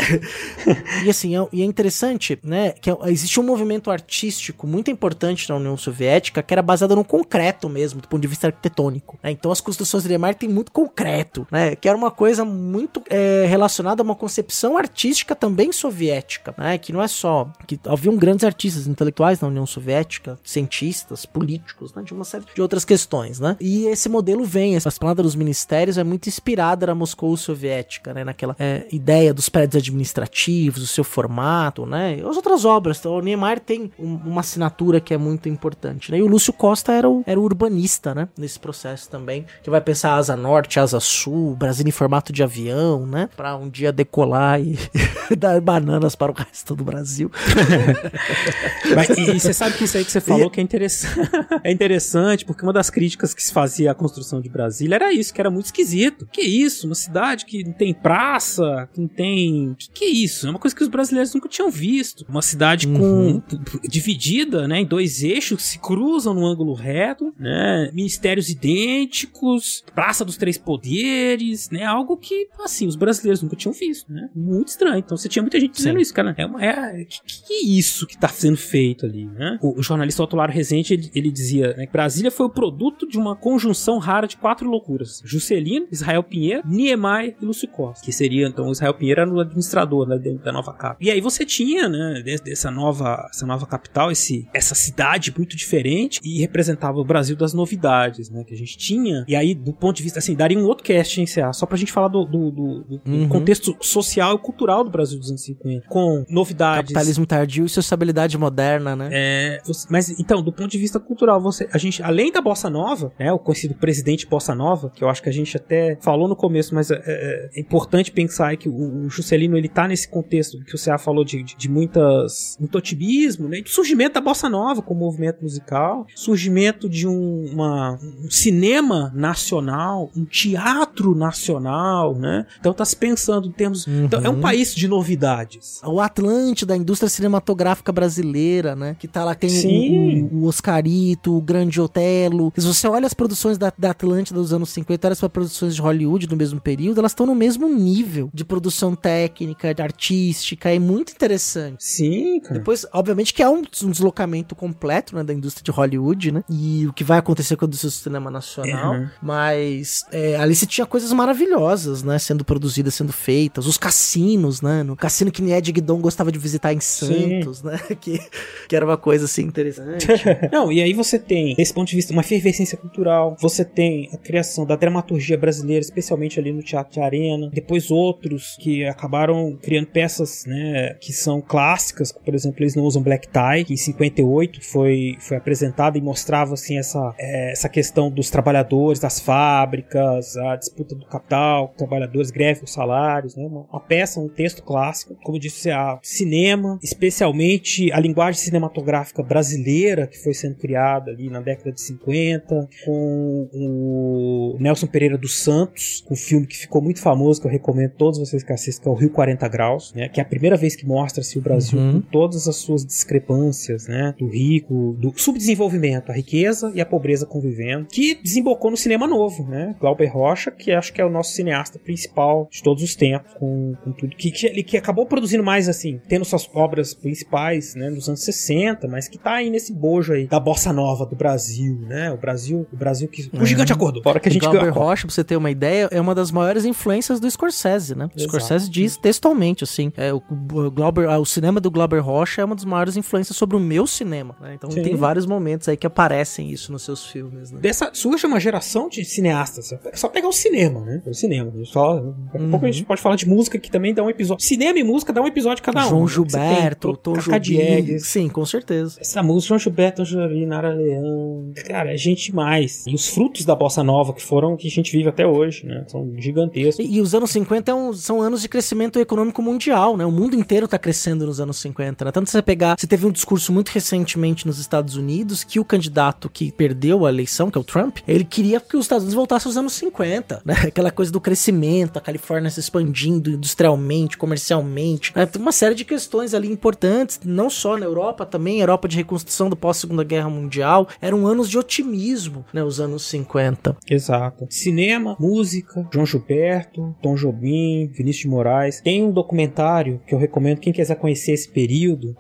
(laughs) e assim, é, e é interessante, né, que é, existe um movimento artístico muito importante na União Soviética que era baseado no concreto mesmo, do ponto de vista arquitetônico. Né? Então as construções de Niemeyer têm muito concreto, né? Que era uma coisa muito é, relacionada a uma concepção artística também soviética, né? Que não é só que haviam grandes artistas intelectuais na União Soviética, cientistas, políticos, né? De uma série de outras questões, né? E esse modelo vem, essa esplanada dos ministérios é muito inspirada na Moscou soviética, né? Naquela é, ideia dos prédios administrativos, o seu formato, né? As outras obras. Então, o Niemeyer tem um, uma assinatura que é muito importante, né? E o Lúcio Costa era o, era o urbanista, né? Nesse processo também, que vai pensar asa norte, asa sul, Brasil em formato de avião, né? Pra um dia decolar e (laughs) dar bananas para o resto do Brasil. (laughs) Mas, e, você sabe que isso aí que você falou que é interessante, (laughs) é interessante, porque uma das críticas que se fazia à construção de Brasília era isso, que era muito esquisito. Que isso? Uma cidade que não tem praça, que não tem. Que, que é isso? É uma coisa que os brasileiros nunca tinham visto. Uma cidade uhum. Dividida, né, em dois eixos que se cruzam no ângulo reto, né? Ministérios idênticos, Praça dos Três Poderes, né? Algo que, assim, os brasileiros nunca tinham visto, né? Muito estranho. Então você tinha muita gente dizendo Sim. isso, cara. É, uma, é que, que, é isso que tá sendo feito ali, né? O, o jornalista Otolaro Rezende, ele, ele dizia, né, que Brasília foi o produto de uma conjunção rara de quatro loucuras. Juscelino, Israel Pinheiro, Niemeyer e Lúcio Costa. Que seria, então, o Israel Pinheiro era o administrador né, da nova capital. E aí você tinha, né, dessa nova, essa nova capital, esse, essa cidade muito diferente e representava o Brasil das novidades, né, que a gente tinha. E aí, do ponto de vista, assim, daria um outro cast em CA, só pra gente falar do, do, do, do uhum. contexto social e cultural do Brasil dos anos 50, com novidades. Capitalismo tardio e sociabilidade moderna, né? É, mas então, do ponto de vista cultural, você, a gente, além da bossa nova, né, o conhecido presidente bossa nova, que eu acho que a gente até falou no começo, mas é, é, é importante pensar que o, o, Juscelino ele tá nesse contexto que o CA falou de, de, de muitas, muito otimismo, de surgimento da bossa nova como movimento musical, surgimento de um, uma, um cinema nacional, um teatro nacional, né? Então tá se pensando em termos, uhum. então, é um uhum. país de novidades. O Atlante da indústria cinematográfica brasileira, né? Que tá lá tem o, o, Oscarito, o Grande Otelo. Se você olha as produções da, da Atlântida dos anos 50, olha as produções de Hollywood no mesmo período, elas estão no mesmo nível de produção técnica, de artística, é muito interessante. Sim, cara. Depois, obviamente que que é um, um deslocamento completo, né, da indústria de Hollywood, né? E o que vai acontecer com o cinema nacional. Uhum. Mas é, ali se tinha coisas maravilhosas, né? Sendo produzidas, sendo feitas. Os cassinos, né? No cassino que Ned Guidon gostava de visitar em Santos, Sim. né? (laughs) Que, que era uma coisa assim interessante. (laughs) Não, e aí você tem, desse ponto de vista, uma efervescência cultural. Você tem a criação da dramaturgia brasileira, especialmente ali no Teatro de Arena. Depois outros que acabaram criando peças, né? Que são clássicas, por exemplo, eles não usam black tie, que em 58 foi, foi apresentada e mostrava assim essa, é, essa questão dos trabalhadores, das fábricas, a disputa do capital, trabalhadores, greve por salários, né? Uma, uma, peça, um texto clássico, como disse, a cinema, especialmente a linguagem cinematográfica brasileira que foi sendo criada ali na década de 50, com o Nelson Pereira dos Santos, um filme que ficou muito famoso, que eu recomendo a todos vocês que assistam, que é o Rio 40 Graus, né? Que é a primeira vez que mostra-se o Brasil uhum. com todas as suas discrepâncias, né? Do rico, do subdesenvolvimento, a riqueza e a pobreza convivendo, que desembocou no cinema novo, né? Glauber Rocha, que acho que é o nosso cineasta principal de todos os tempos, com, com tudo que, que, que acabou produzindo mais assim, tendo suas obras principais, né, nos anos 60, mas que tá aí nesse bojo aí da bossa nova do Brasil, né? O Brasil, o Brasil que o gigante acordou. Fora que a gente Glauber Rocha, pra você ter uma ideia, é uma das maiores influências do Scorsese, né? O Scorsese diz textualmente assim, é, o, o Glauber, o cinema do Glauber Rocha é uma das maiores influências sobre o meu cinema, né? Então Sim. tem vários momentos aí que aparecem isso nos seus filmes, né? Dessa surge uma geração de cineastas. É só pegar o cinema, né? O cinema. Só, daqui a uhum. pouco a gente pode falar de música que também dá um episódio. Cinema e música dá um episódio cada um. João né? Gilberto, Tom Jobim. Sim, com certeza. Essa música, João Gilberto, Tom Jobim, Nara Leão. Cara, é gente demais. E os frutos da bossa nova que foram que a gente vive até hoje, né? São gigantescos. E, e os anos 50 é um, são anos de crescimento econômico mundial, né? O mundo inteiro tá crescendo nos anos 50, né? Tanto você pegar, você teve um discurso muito recentemente nos Estados Unidos que o candidato que perdeu a eleição, que é o Trump, ele queria que os Estados Unidos voltassem aos anos 50, né? (laughs) Aquela coisa do crescimento, a Califórnia se expandindo industrialmente, comercialmente. Né? Tem uma série de questões ali importantes, não só na Europa, também Europa de reconstrução do pós-segunda guerra mundial. Eram anos de otimismo, né? Os anos 50. Exato. Cinema, música, João Gilberto, Tom Jobim, Vinícius de Moraes. Tem um documentário que eu recomendo quem quiser conhecer esse período,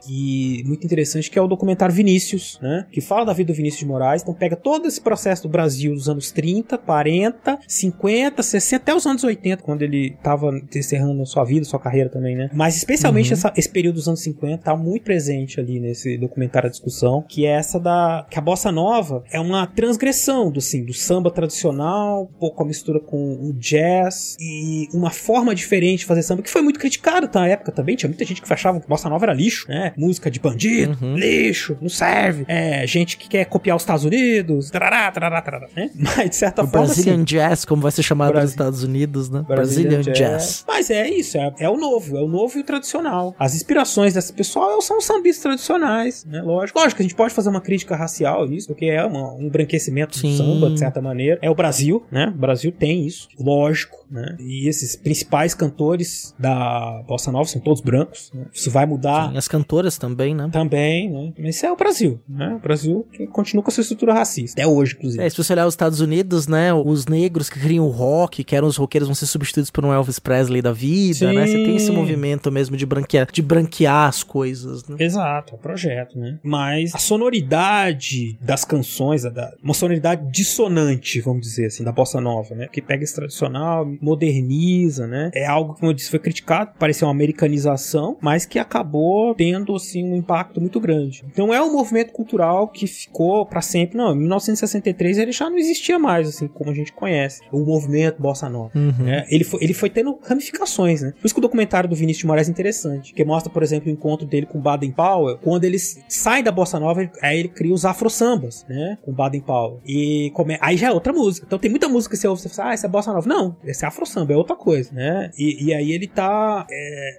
e muito interessante, que é o documentário Vinícius, né? Que fala da vida do Vinícius de Moraes. Então pega todo esse processo do Brasil dos anos 30, 40, 50, 60, até os anos 80, quando ele estava encerrando sua vida, sua carreira também, né? Mas especialmente uhum. essa, esse período dos anos 50 tá muito presente ali nesse documentário da discussão, que é essa da que a bossa nova é uma transgressão do sim, do samba tradicional, um pouco a mistura com o jazz e uma forma diferente de fazer samba que foi muito criticado na época também, tinha muita gente que achava que bossa nova era lixo, né? Música de bandido, uhum. lixo, não serve. É, gente que quer copiar os Estados Unidos, tarará, tarará, tarará, né? (laughs) Mas de certa o forma Brazilian assim, Jazz, como vai ser chamado nos Estados Unidos, né? Brazilian, Brazilian jazz. jazz. Mas é isso, é, é, o novo, é o novo e o tradicional. As inspirações desse pessoal são os sambistas tradicionais, né? Lógico. Lógico que a gente pode fazer uma crítica racial nisso, porque é uma, um branquecimento Sim. do samba, de certa maneira. É o Brasil, né? O Brasil tem isso, lógico, né? E esses principais cantores da Bossa Nova são todos brancos, né? Isso vai mudar. Sim, as cantoras também, né? Também, né? Mas isso é o Brasil, né? O Brasil que continua com a sua estrutura racista, até hoje, inclusive. É, se você olhar os Estados Unidos, né? Os negros que criam o rock, que eram os roqueiros, vão ser substituídos por um Elvis Presley da vida, Sim. né? Você tem esse movimento mesmo de branquear, de branquear as coisas, né? Exato, é o projeto, né? Mas a sonoridade das canções, da, uma sonoridade dissonante, vamos dizer assim, da bossa nova, né? Que pega esse tradicional, moderniza, né? É algo, como eu disse, foi criticado, parecia uma americanização, mas que acabou tendo, assim, um impacto muito grande. Então é um movimento cultural que ficou para sempre. Não, em 1963 ele já não existia mais, assim, como a gente conhece. O movimento bossa nova. Uhum. Né? Ele, foi, ele foi tendo ramificações, né? Por isso que o documentário do Vinícius de Moraes é interessante, que mostra, por exemplo, o encontro dele com Baden Powell, quando eles saem da bossa nova, aí ele cria os afro sambas, né? Com Baden Powell. E come... aí já é outra música. Então tem muita música que você ouve, você fala, ah, essa é bossa nova. Não, esse é afro samba, é outra coisa, né? E, e aí ele tá. É...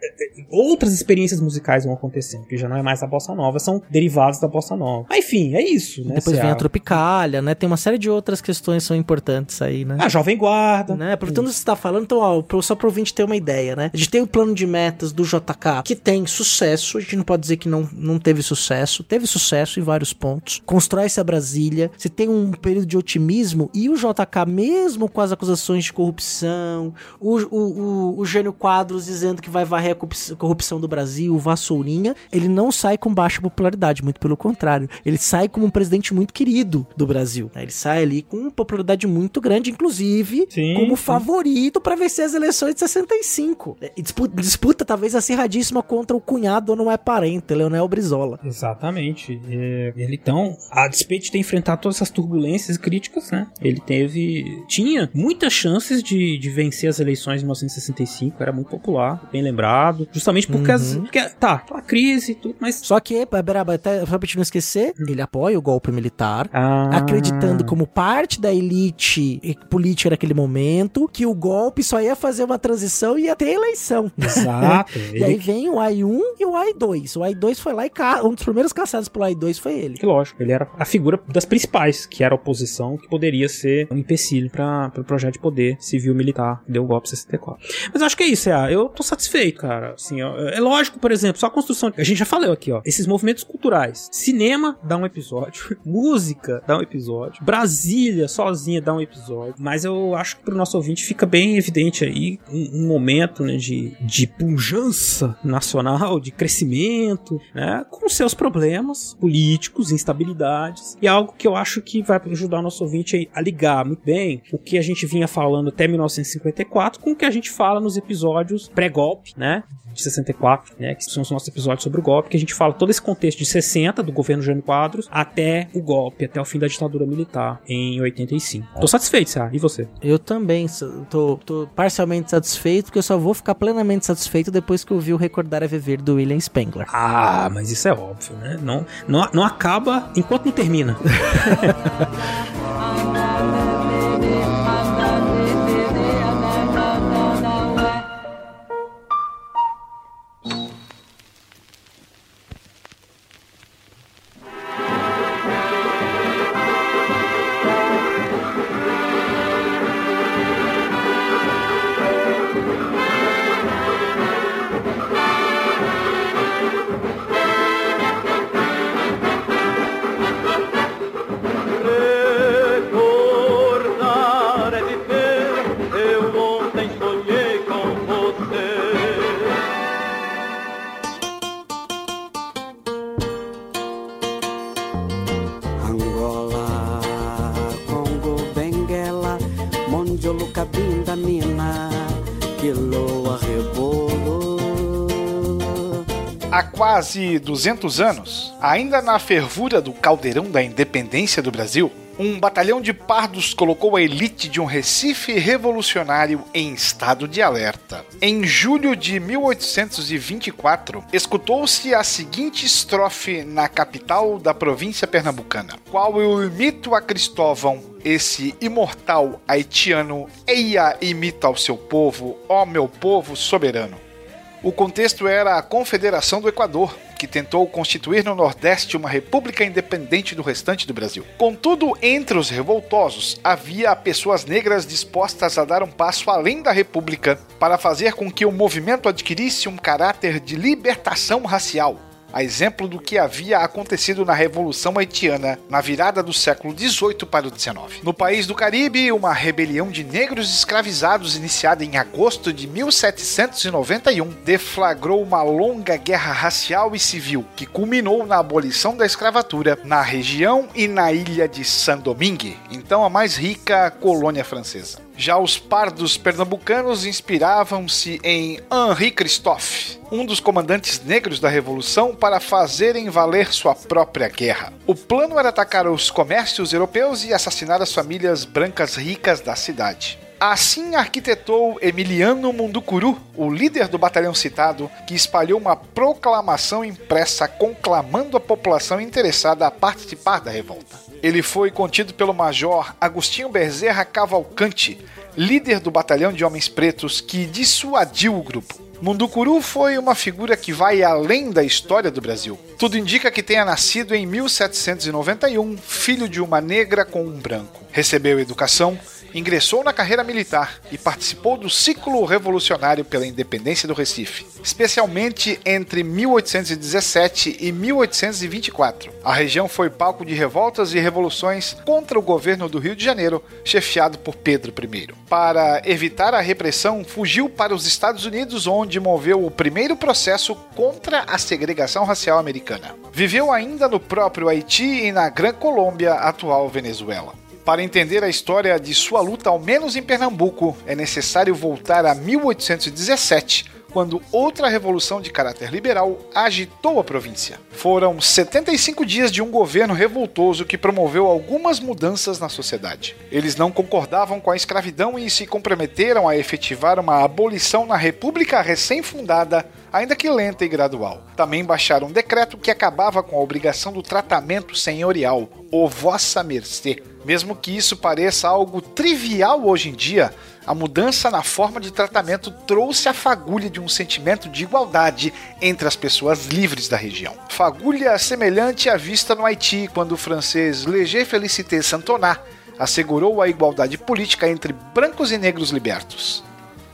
outras experiências musicais vão acontecendo, que já não é mais a bossa nova, são derivados da bossa nova. Mas enfim, é isso, né? Depois vem a Tropicália, né? Tem uma série de outras questões que são importantes aí, né? A Jovem Guarda. Né? Portanto, você tá falando, então, ó, só pro ouvinte ter uma ideia, né? A gente tem o plano de metas do JK, que tem sucesso, a gente não pode dizer que não, não teve sucesso, teve sucesso em vários pontos. Constrói-se a Brasília, você tem um período de otimismo e o JK, mesmo com as acusações de corrupção, o, o, o, o Gênio Quadros dizendo que vai varrer a corrupção do Brasil, o Vassourinha, ele não sai com baixa popularidade, muito pelo contrário. Ele sai como um presidente muito querido do Brasil. né? Ele sai ali com uma popularidade muito grande, inclusive Sim, como sim. favorito para vencer as eleições de 65. É, e Disputa, disputa talvez acirradíssima contra o cunhado não é parente, Leonel Brizola. Exatamente. É, ele então, a despeito de ter enfrentado todas essas turbulências críticas, né? Ele teve. tinha muitas chances de, de vencer as eleições de 1965, era muito popular, bem lembrado. Justamente porque, as, porque tá, aquela crise e tudo, mas. Só que, Beraba, até só pra gente não esquecer, ele apoia o golpe militar, Ah, acreditando como parte da elite política naquele momento que o golpe só ia fazer uma transição e ia ter eleição. Exato. (laughs) E aí ele, vem o AI-1 e o AI-2. O AI-2 foi lá e ca... um dos primeiros caçados pelo AI-2 foi ele. que lógico, ele era a figura das principais, que era a oposição, que poderia ser um empecilho para o projeto de poder civil-militar que deu o golpe em 64. Mas eu acho que é isso, é, eu tô satisfeito, cara. Assim, ó, é lógico, por exemplo, só a construção. A gente já falou aqui, ó. Esses movimentos culturais. Cinema dá um episódio. (laughs) Música dá um episódio. Brasília sozinha dá um episódio. Mas eu acho que pro nosso ouvinte fica bem evidente aí um, um momento né, de, de pujança nacional, de crescimento, né? Com seus problemas políticos, instabilidades. E é algo que eu acho que vai ajudar o nosso ouvinte a ligar muito bem o que a gente vinha falando até 1954 com o que a gente fala nos episódios pré-golpe, né? De 64, né? Que são os nossos episódios sobre o golpe, que a gente fala todo esse contexto de 60, do governo Jânio Quadros, até o golpe, até o fim da ditadura militar em 85. Tô satisfeito, Sá. E você? Eu também sou- tô, tô parcialmente satisfeito, porque eu só vou ficar plenamente satisfeito depois que eu vi o Recordar é Viver do William Spengler. Ah, mas isso é óbvio, né? Não, não, não acaba enquanto não termina. (laughs) quase 200 anos, ainda na fervura do caldeirão da independência do Brasil, um batalhão de pardos colocou a elite de um Recife revolucionário em estado de alerta. Em julho de 1824, escutou-se a seguinte estrofe na capital da província pernambucana: Qual eu imito a Cristóvão, esse imortal haitiano, eia imita ao seu povo, ó meu povo soberano. O contexto era a Confederação do Equador, que tentou constituir no Nordeste uma república independente do restante do Brasil. Contudo, entre os revoltosos havia pessoas negras dispostas a dar um passo além da república para fazer com que o movimento adquirisse um caráter de libertação racial. A exemplo do que havia acontecido na Revolução Haitiana na virada do século XVIII para o XIX. No país do Caribe, uma rebelião de negros escravizados iniciada em agosto de 1791 deflagrou uma longa guerra racial e civil que culminou na abolição da escravatura na região e na ilha de Saint-Domingue, então a mais rica colônia francesa. Já os pardos pernambucanos inspiravam-se em Henri Christophe, um dos comandantes negros da Revolução, para fazerem valer sua própria guerra. O plano era atacar os comércios europeus e assassinar as famílias brancas ricas da cidade. Assim arquitetou Emiliano Munducuru, o líder do batalhão citado, que espalhou uma proclamação impressa conclamando a população interessada a participar da revolta. Ele foi contido pelo major Agostinho Bezerra Cavalcante, líder do batalhão de homens pretos que dissuadiu o grupo. Munducuru foi uma figura que vai além da história do Brasil. Tudo indica que tenha nascido em 1791, filho de uma negra com um branco. Recebeu educação Ingressou na carreira militar e participou do ciclo revolucionário pela independência do Recife, especialmente entre 1817 e 1824. A região foi palco de revoltas e revoluções contra o governo do Rio de Janeiro, chefiado por Pedro I. Para evitar a repressão, fugiu para os Estados Unidos, onde moveu o primeiro processo contra a segregação racial americana. Viveu ainda no próprio Haiti e na Gran Colômbia, atual Venezuela. Para entender a história de sua luta, ao menos em Pernambuco, é necessário voltar a 1817, quando outra revolução de caráter liberal agitou a província. Foram 75 dias de um governo revoltoso que promoveu algumas mudanças na sociedade. Eles não concordavam com a escravidão e se comprometeram a efetivar uma abolição na República recém-fundada, ainda que lenta e gradual. Também baixaram um decreto que acabava com a obrigação do tratamento senhorial, o vossa mercê. Mesmo que isso pareça algo trivial hoje em dia, a mudança na forma de tratamento trouxe a fagulha de um sentimento de igualdade entre as pessoas livres da região. Fagulha semelhante à vista no Haiti, quando o francês Léger Félicité Santona assegurou a igualdade política entre brancos e negros libertos.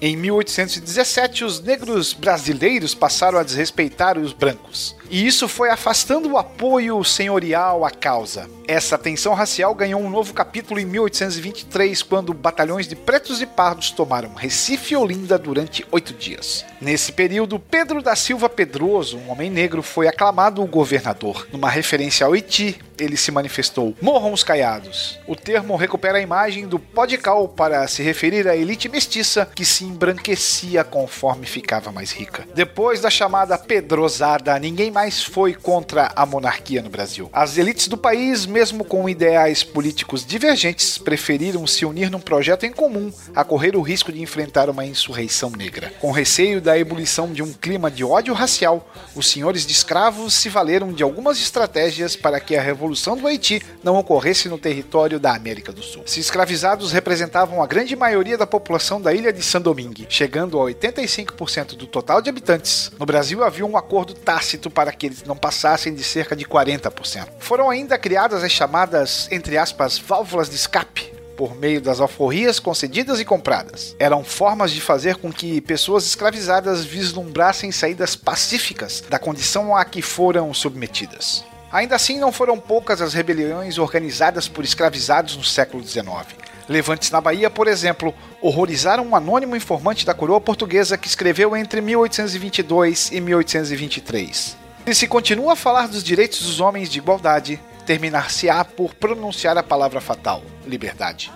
Em 1817, os negros brasileiros passaram a desrespeitar os brancos, e isso foi afastando o apoio senhorial à causa. Essa tensão racial ganhou um novo capítulo em 1823, quando batalhões de pretos e pardos tomaram Recife e Olinda durante oito dias. Nesse período, Pedro da Silva Pedroso, um homem negro, foi aclamado governador. Numa referência ao Iti, ele se manifestou: Morram os caiados. O termo recupera a imagem do pó de cal para se referir à elite mestiça que se embranquecia conforme ficava mais rica. Depois da chamada Pedrosada, ninguém mais foi contra a monarquia no Brasil. As elites do país, mesmo com ideais políticos divergentes, preferiram se unir num projeto em comum a correr o risco de enfrentar uma insurreição negra. Com receio da ebulição de um clima de ódio racial, os senhores de escravos se valeram de algumas estratégias para que a revolução do Haiti não ocorresse no território da América do Sul. Se escravizados representavam a grande maioria da população da ilha de San Domingue, chegando a 85% do total de habitantes, no Brasil havia um acordo tácito para que eles não passassem de cerca de 40%. Foram ainda criadas as chamadas, entre aspas, válvulas de escape, por meio das alforrias concedidas e compradas. Eram formas de fazer com que pessoas escravizadas vislumbrassem saídas pacíficas da condição a que foram submetidas. Ainda assim, não foram poucas as rebeliões organizadas por escravizados no século XIX. Levantes na Bahia, por exemplo, horrorizaram um anônimo informante da coroa portuguesa que escreveu entre 1822 e 1823. E se continua a falar dos direitos dos homens de igualdade, terminar-se-á por pronunciar a palavra fatal: liberdade.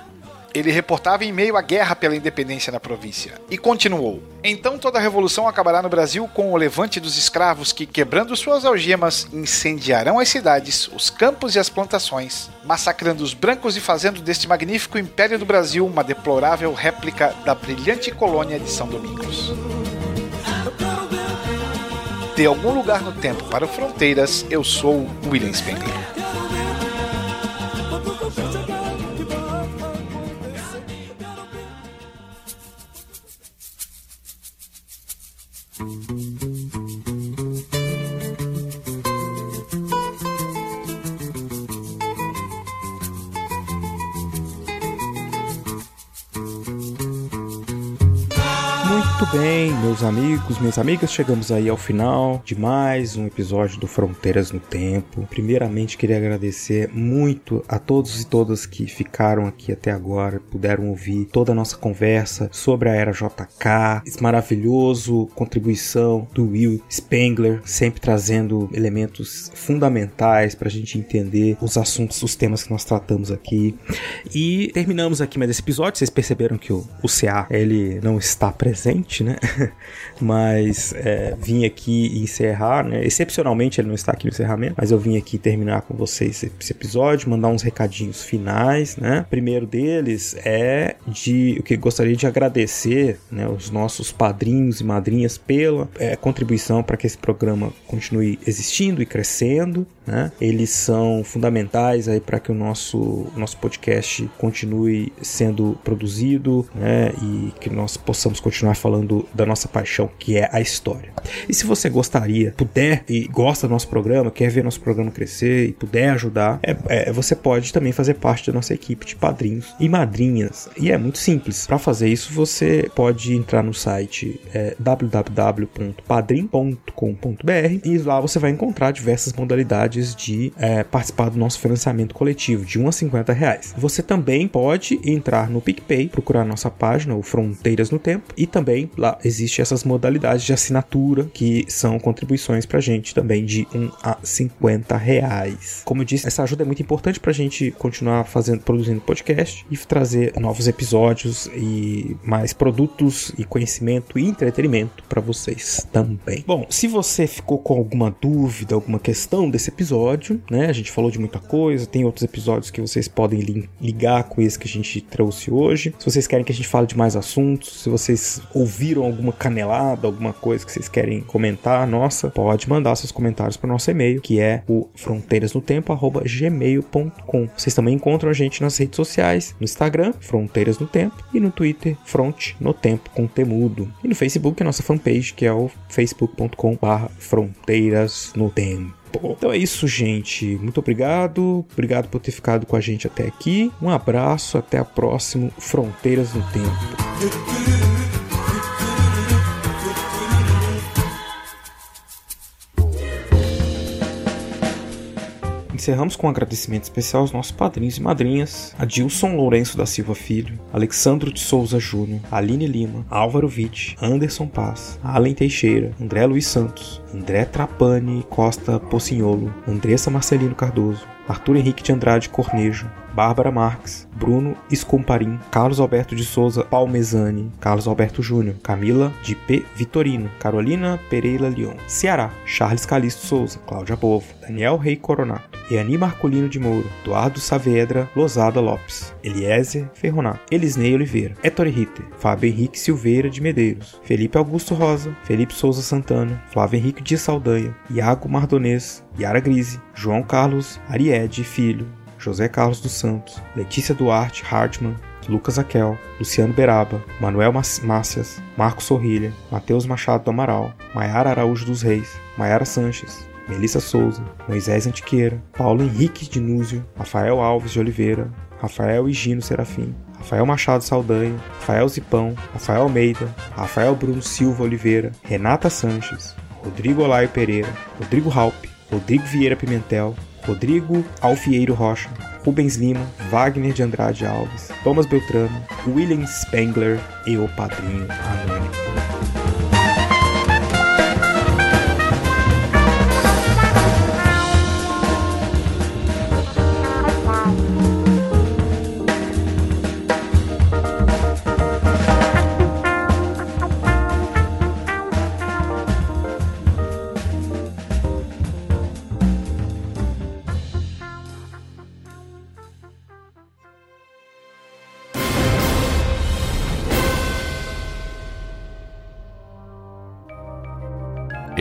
Ele reportava em meio à guerra pela independência na província. E continuou: Então toda a revolução acabará no Brasil com o levante dos escravos que, quebrando suas algemas, incendiarão as cidades, os campos e as plantações, massacrando os brancos e fazendo deste magnífico império do Brasil uma deplorável réplica da brilhante colônia de São Domingos. De algum lugar no tempo para fronteiras, eu sou William Spengler. Amigos, minhas amigas, chegamos aí ao final de mais um episódio do Fronteiras no Tempo. Primeiramente, queria agradecer muito a todos e todas que ficaram aqui até agora, puderam ouvir toda a nossa conversa sobre a era JK, esse maravilhoso contribuição do Will Spengler, sempre trazendo elementos fundamentais para a gente entender os assuntos, os temas que nós tratamos aqui. E terminamos aqui mais esse episódio. Vocês perceberam que o, o CA ele não está presente, né? (laughs) mas é, vim aqui encerrar, né? Excepcionalmente ele não está aqui no encerramento, mas eu vim aqui terminar com vocês esse episódio, mandar uns recadinhos finais, né? O primeiro deles é de o que gostaria de agradecer, né, os nossos padrinhos e madrinhas pela é, contribuição para que esse programa continue existindo e crescendo, né? Eles são fundamentais aí para que o nosso nosso podcast continue sendo produzido, né? E que nós possamos continuar falando falando da nossa paixão, que é a história. E se você gostaria, puder e gosta do nosso programa, quer ver nosso programa crescer e puder ajudar, é, é, você pode também fazer parte da nossa equipe de padrinhos e madrinhas. E é muito simples. Para fazer isso, você pode entrar no site é, www.padrim.com.br e lá você vai encontrar diversas modalidades de é, participar do nosso financiamento coletivo, de 1 a 50 reais. Você também pode entrar no PicPay, procurar nossa página, o Fronteiras no Tempo, e também lá existe essas modalidades de assinatura que são contribuições pra gente também de 1 a 50 reais. Como eu disse, essa ajuda é muito importante pra gente continuar fazendo, produzindo podcast e trazer novos episódios e mais produtos e conhecimento e entretenimento para vocês também. Bom, se você ficou com alguma dúvida, alguma questão desse episódio, né? A gente falou de muita coisa, tem outros episódios que vocês podem ligar com esse que a gente trouxe hoje. Se vocês querem que a gente fale de mais assuntos, se vocês ouviram alguma canelada, alguma coisa que vocês querem comentar, nossa, pode mandar seus comentários para o nosso e-mail, que é o fronteirasnotempo@gmail.com. Vocês também encontram a gente nas redes sociais, no Instagram, Fronteiras no Tempo, e no Twitter, Front no Tempo com Temudo. E no Facebook, a nossa fanpage, que é o facebook.com/fronteiras no Tempo. Então é isso, gente. Muito obrigado. Obrigado por ter ficado com a gente até aqui. Um abraço, até a próxima Fronteiras no Tempo. Encerramos com um agradecimento especial aos nossos padrinhos e madrinhas, Adilson Lourenço da Silva Filho, Alexandro de Souza Júnior, Aline Lima, Álvaro Witt, Anderson Paz, Allen Teixeira, André Luiz Santos, André Trapani Costa Pocinholo, Andressa Marcelino Cardoso, Arthur Henrique de Andrade Cornejo, Bárbara Marques, Bruno Escomparim, Carlos Alberto de Souza Palmezani, Carlos Alberto Júnior, Camila de P. Vitorino, Carolina Pereira Leon, Ceará, Charles Calixto Souza, Cláudia Bovo, Daniel Rei Coronato, Eani Marcolino de Moura, Eduardo Saavedra Lozada Lopes, Eliezer Ferronato, Elisnei Oliveira, Ettore Ritter, Fábio Henrique Silveira de Medeiros, Felipe Augusto Rosa, Felipe Souza Santana, Flávio Henrique de Saldanha, Iago Mardonês, Yara Grise, João Carlos Ariede Filho, José Carlos dos Santos, Letícia Duarte Hartmann, Lucas Aquel, Luciano Beraba, Manuel Mácias, Marcos Sorrilha, Matheus Machado do Amaral, Maiara Araújo dos Reis, Maiara Sanches, Melissa Souza, Moisés Antiqueira, Paulo Henrique de Núzio, Rafael Alves de Oliveira, Rafael Higino Serafim, Rafael Machado Saldanha, Rafael Zipão, Rafael Almeida, Rafael Bruno Silva Oliveira, Renata Sanches, Rodrigo Olaio Pereira, Rodrigo Halpe, Rodrigo Vieira Pimentel, Rodrigo Alfieiro Rocha, Rubens Lima, Wagner de Andrade Alves, Thomas Beltrano, William Spengler e o Padrinho Anônimo.